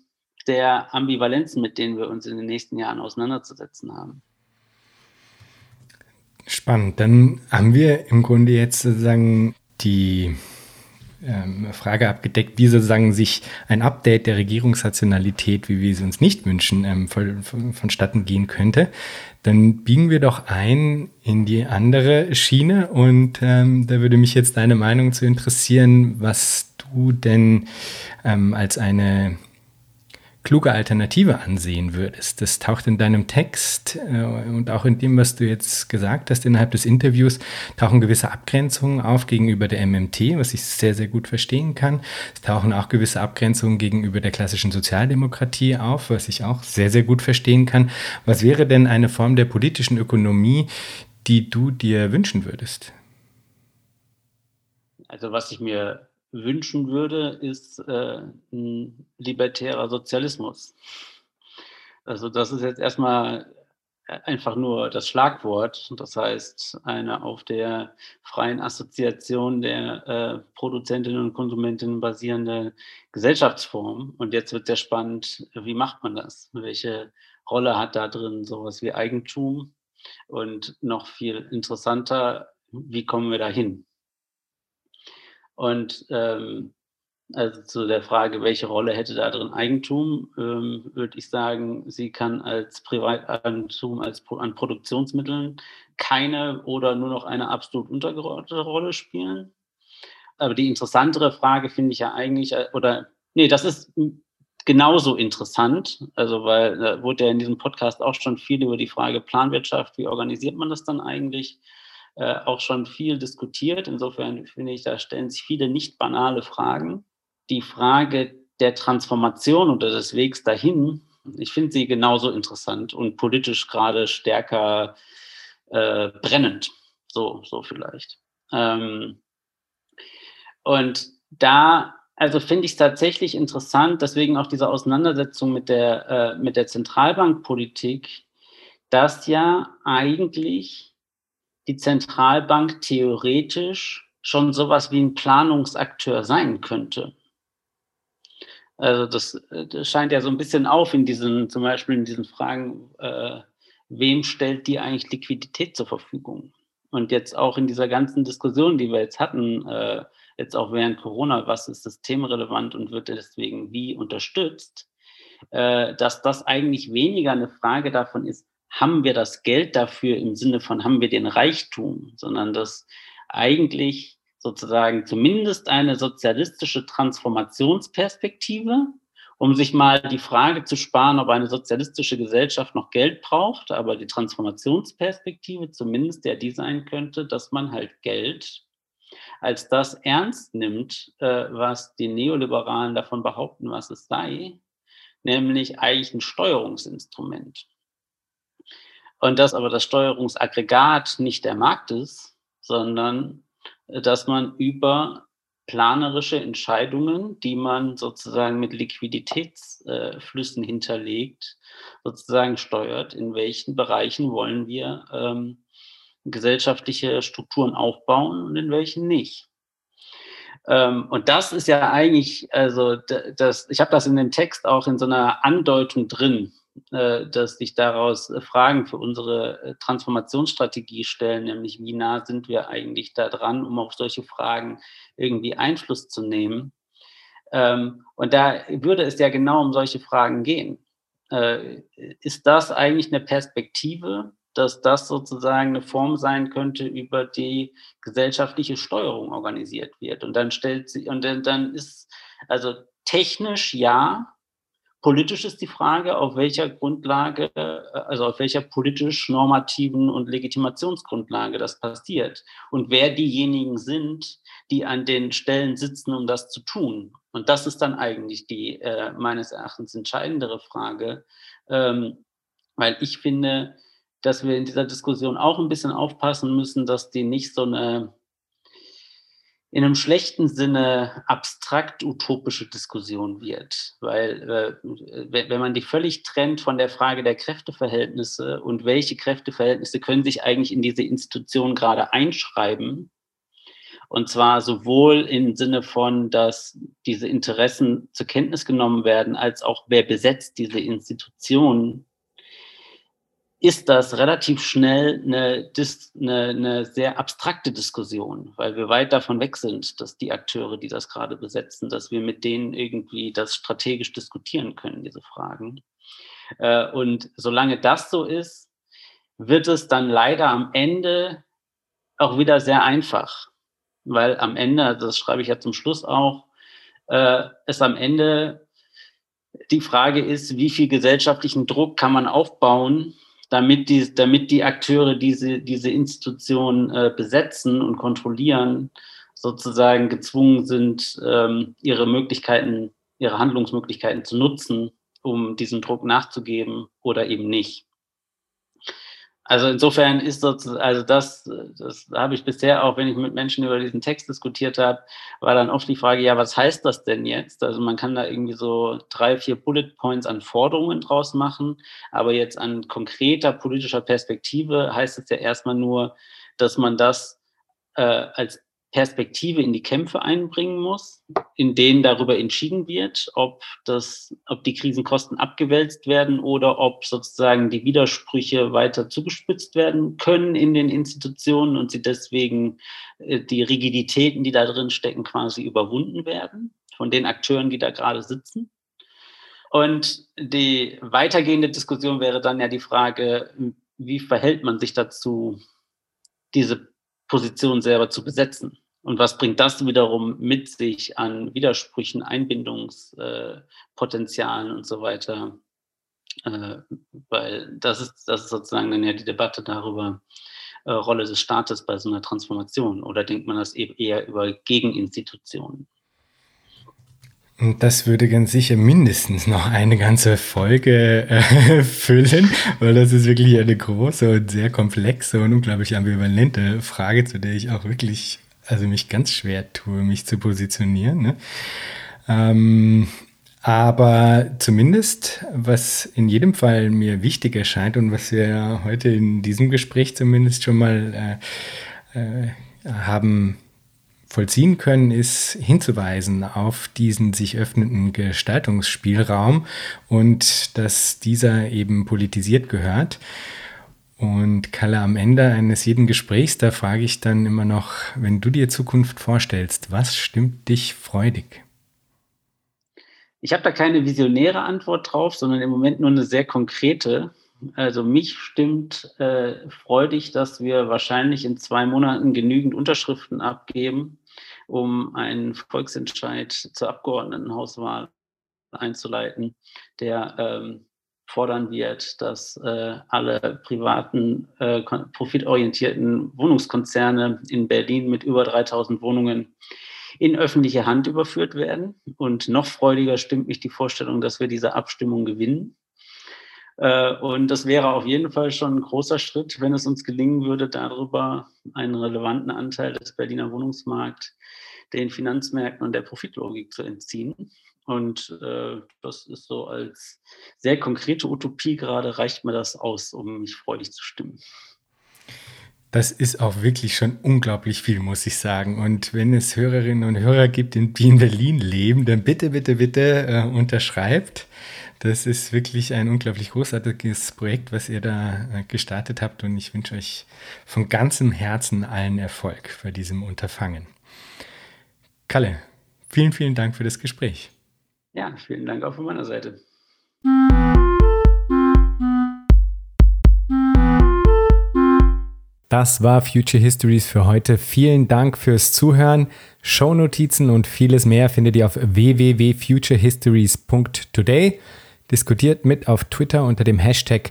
der Ambivalenzen, mit denen wir uns in den nächsten Jahren auseinanderzusetzen haben. Spannend. Dann haben wir im Grunde jetzt sozusagen die ähm, Frage abgedeckt, wie sozusagen sich ein Update der Regierungsrationalität, wie wir es uns nicht wünschen, ähm, von, von, vonstatten gehen könnte. Dann biegen wir doch ein in die andere Schiene und ähm, da würde mich jetzt deine Meinung zu interessieren, was du denn ähm, als eine kluge Alternative ansehen würdest. Das taucht in deinem Text äh, und auch in dem, was du jetzt gesagt hast innerhalb des Interviews, tauchen gewisse Abgrenzungen auf gegenüber der MMT, was ich sehr, sehr gut verstehen kann. Es tauchen auch gewisse Abgrenzungen gegenüber der klassischen Sozialdemokratie auf, was ich auch sehr, sehr gut verstehen kann. Was wäre denn eine Form der politischen Ökonomie, die du dir wünschen würdest? Also was ich mir wünschen würde, ist äh, ein libertärer Sozialismus. Also das ist jetzt erstmal einfach nur das Schlagwort. Das heißt, eine auf der freien Assoziation der äh, Produzentinnen und Konsumentinnen basierende Gesellschaftsform. Und jetzt wird sehr spannend, wie macht man das? Welche Rolle hat da drin sowas wie Eigentum? Und noch viel interessanter, wie kommen wir da hin? Und ähm, also zu der Frage, welche Rolle hätte da drin Eigentum, ähm, würde ich sagen, sie kann als Privateigentum als an Produktionsmitteln keine oder nur noch eine absolut untergeordnete Rolle spielen. Aber die interessantere Frage finde ich ja eigentlich, äh, oder nee, das ist genauso interessant, also weil da wurde ja in diesem Podcast auch schon viel über die Frage Planwirtschaft, wie organisiert man das dann eigentlich, äh, auch schon viel diskutiert. Insofern finde ich, da stellen sich viele nicht banale Fragen die Frage der Transformation oder des Wegs dahin, ich finde sie genauso interessant und politisch gerade stärker äh, brennend. So, so vielleicht. Ähm, und da, also finde ich es tatsächlich interessant, deswegen auch diese Auseinandersetzung mit der, äh, mit der Zentralbankpolitik, dass ja eigentlich die Zentralbank theoretisch schon sowas wie ein Planungsakteur sein könnte. Also das, das, scheint ja so ein bisschen auf in diesen, zum Beispiel in diesen Fragen, äh, wem stellt die eigentlich Liquidität zur Verfügung? Und jetzt auch in dieser ganzen Diskussion, die wir jetzt hatten, äh, jetzt auch während Corona, was ist systemrelevant und wird deswegen wie unterstützt, äh, dass das eigentlich weniger eine Frage davon ist, haben wir das Geld dafür im Sinne von, haben wir den Reichtum, sondern dass eigentlich sozusagen zumindest eine sozialistische Transformationsperspektive, um sich mal die Frage zu sparen, ob eine sozialistische Gesellschaft noch Geld braucht, aber die Transformationsperspektive zumindest der die sein könnte, dass man halt Geld als das ernst nimmt, äh, was die Neoliberalen davon behaupten, was es sei, nämlich eigentlich ein Steuerungsinstrument. Und dass aber das Steuerungsaggregat nicht der Markt ist, sondern dass man über planerische Entscheidungen, die man sozusagen mit Liquiditätsflüssen hinterlegt, sozusagen steuert, in welchen Bereichen wollen wir ähm, gesellschaftliche Strukturen aufbauen und in welchen nicht. Ähm, und das ist ja eigentlich, also das, ich habe das in dem Text auch in so einer Andeutung drin, äh, dass sich daraus äh, Fragen für unsere äh, Transformationsstrategie stellen, nämlich wie nah sind wir eigentlich da dran, um auf solche Fragen irgendwie Einfluss zu nehmen. Ähm, und da würde es ja genau um solche Fragen gehen. Ist das eigentlich eine Perspektive, dass das sozusagen eine Form sein könnte, über die gesellschaftliche Steuerung organisiert wird? Und dann stellt sie, und dann ist, also technisch ja, Politisch ist die Frage, auf welcher Grundlage, äh, also auf welcher politisch-normativen und Legitimationsgrundlage das passiert und wer diejenigen sind, die an den Stellen sitzen, um das zu tun. Und das ist dann eigentlich die äh, meines Erachtens entscheidendere Frage, ähm, weil ich finde, dass wir in dieser Diskussion auch ein bisschen aufpassen müssen, dass die nicht so eine in einem schlechten Sinne abstrakt utopische Diskussion wird. Weil äh, wenn man die völlig trennt von der Frage der Kräfteverhältnisse und welche Kräfteverhältnisse können sich eigentlich in diese Institution gerade einschreiben, und zwar sowohl im Sinne von, dass diese Interessen zur Kenntnis genommen werden, als auch wer besetzt diese Institutionen, ist das relativ schnell eine, eine, eine, sehr abstrakte Diskussion, weil wir weit davon weg sind, dass die Akteure, die das gerade besetzen, dass wir mit denen irgendwie das strategisch diskutieren können, diese Fragen. Äh, und solange das so ist, wird es dann leider am Ende auch wieder sehr einfach, weil am Ende, das schreibe ich ja zum Schluss auch, äh, es am Ende die Frage ist, wie viel gesellschaftlichen Druck kann man aufbauen, damit die, damit die Akteure diese, diese Institutionen äh, besetzen und kontrollieren, sozusagen gezwungen sind, ähm, ihre Möglichkeiten, ihre Handlungsmöglichkeiten zu nutzen, um diesem Druck nachzugeben oder eben nicht. Also insofern ist das, also das, das habe ich bisher auch, wenn ich mit Menschen über diesen Text diskutiert habe, war dann oft die Frage, ja, was heißt das denn jetzt? Also man kann da irgendwie so drei, vier Bullet Points an Forderungen draus machen, aber jetzt an konkreter politischer Perspektive heißt es ja erstmal nur, dass man das äh, als Perspektive in die Kämpfe einbringen muss, in denen darüber entschieden wird, ob, das, ob die Krisenkosten abgewälzt werden oder ob sozusagen die Widersprüche weiter zugespitzt werden können in den Institutionen und sie deswegen äh, die Rigiditäten, die da drin stecken, quasi überwunden werden von den Akteuren, die da gerade sitzen. Und die weitergehende Diskussion wäre dann ja die Frage, wie verhält man sich dazu, diese Position selber zu besetzen. Und was bringt das wiederum mit sich an Widersprüchen, Einbindungspotenzialen äh, und so weiter? Äh, weil das ist, das ist sozusagen dann ja die Debatte darüber, äh, Rolle des Staates bei so einer Transformation. Oder denkt man das eher über Gegeninstitutionen? Das würde ganz sicher mindestens noch eine ganze Folge äh, füllen, weil das ist wirklich eine große und sehr komplexe und unglaublich ambivalente Frage, zu der ich auch wirklich, also mich ganz schwer tue, mich zu positionieren. Ne? Ähm, aber zumindest, was in jedem Fall mir wichtig erscheint und was wir heute in diesem Gespräch zumindest schon mal äh, äh, haben vollziehen können, ist hinzuweisen auf diesen sich öffnenden Gestaltungsspielraum und dass dieser eben politisiert gehört. Und Kalle, am Ende eines jeden Gesprächs, da frage ich dann immer noch, wenn du dir Zukunft vorstellst, was stimmt dich freudig? Ich habe da keine visionäre Antwort drauf, sondern im Moment nur eine sehr konkrete. Also mich stimmt äh, freudig, dass wir wahrscheinlich in zwei Monaten genügend Unterschriften abgeben, um einen Volksentscheid zur Abgeordnetenhauswahl einzuleiten, der ähm, fordern wird, dass äh, alle privaten, äh, profitorientierten Wohnungskonzerne in Berlin mit über 3000 Wohnungen in öffentliche Hand überführt werden. Und noch freudiger stimmt mich die Vorstellung, dass wir diese Abstimmung gewinnen. Äh, und das wäre auf jeden Fall schon ein großer Schritt, wenn es uns gelingen würde, darüber einen relevanten Anteil des Berliner Wohnungsmarkts den Finanzmärkten und der Profitlogik zu entziehen. Und äh, das ist so als sehr konkrete Utopie gerade, reicht mir das aus, um mich freudig zu stimmen. Das ist auch wirklich schon unglaublich viel, muss ich sagen. Und wenn es Hörerinnen und Hörer gibt, die in Berlin leben, dann bitte, bitte, bitte äh, unterschreibt. Das ist wirklich ein unglaublich großartiges Projekt, was ihr da äh, gestartet habt. Und ich wünsche euch von ganzem Herzen allen Erfolg bei diesem Unterfangen. Kalle, vielen, vielen Dank für das Gespräch. Ja, vielen Dank auch von meiner Seite. Das war Future Histories für heute. Vielen Dank fürs Zuhören. Shownotizen und vieles mehr findet ihr auf www.futurehistories.today. Diskutiert mit auf Twitter unter dem Hashtag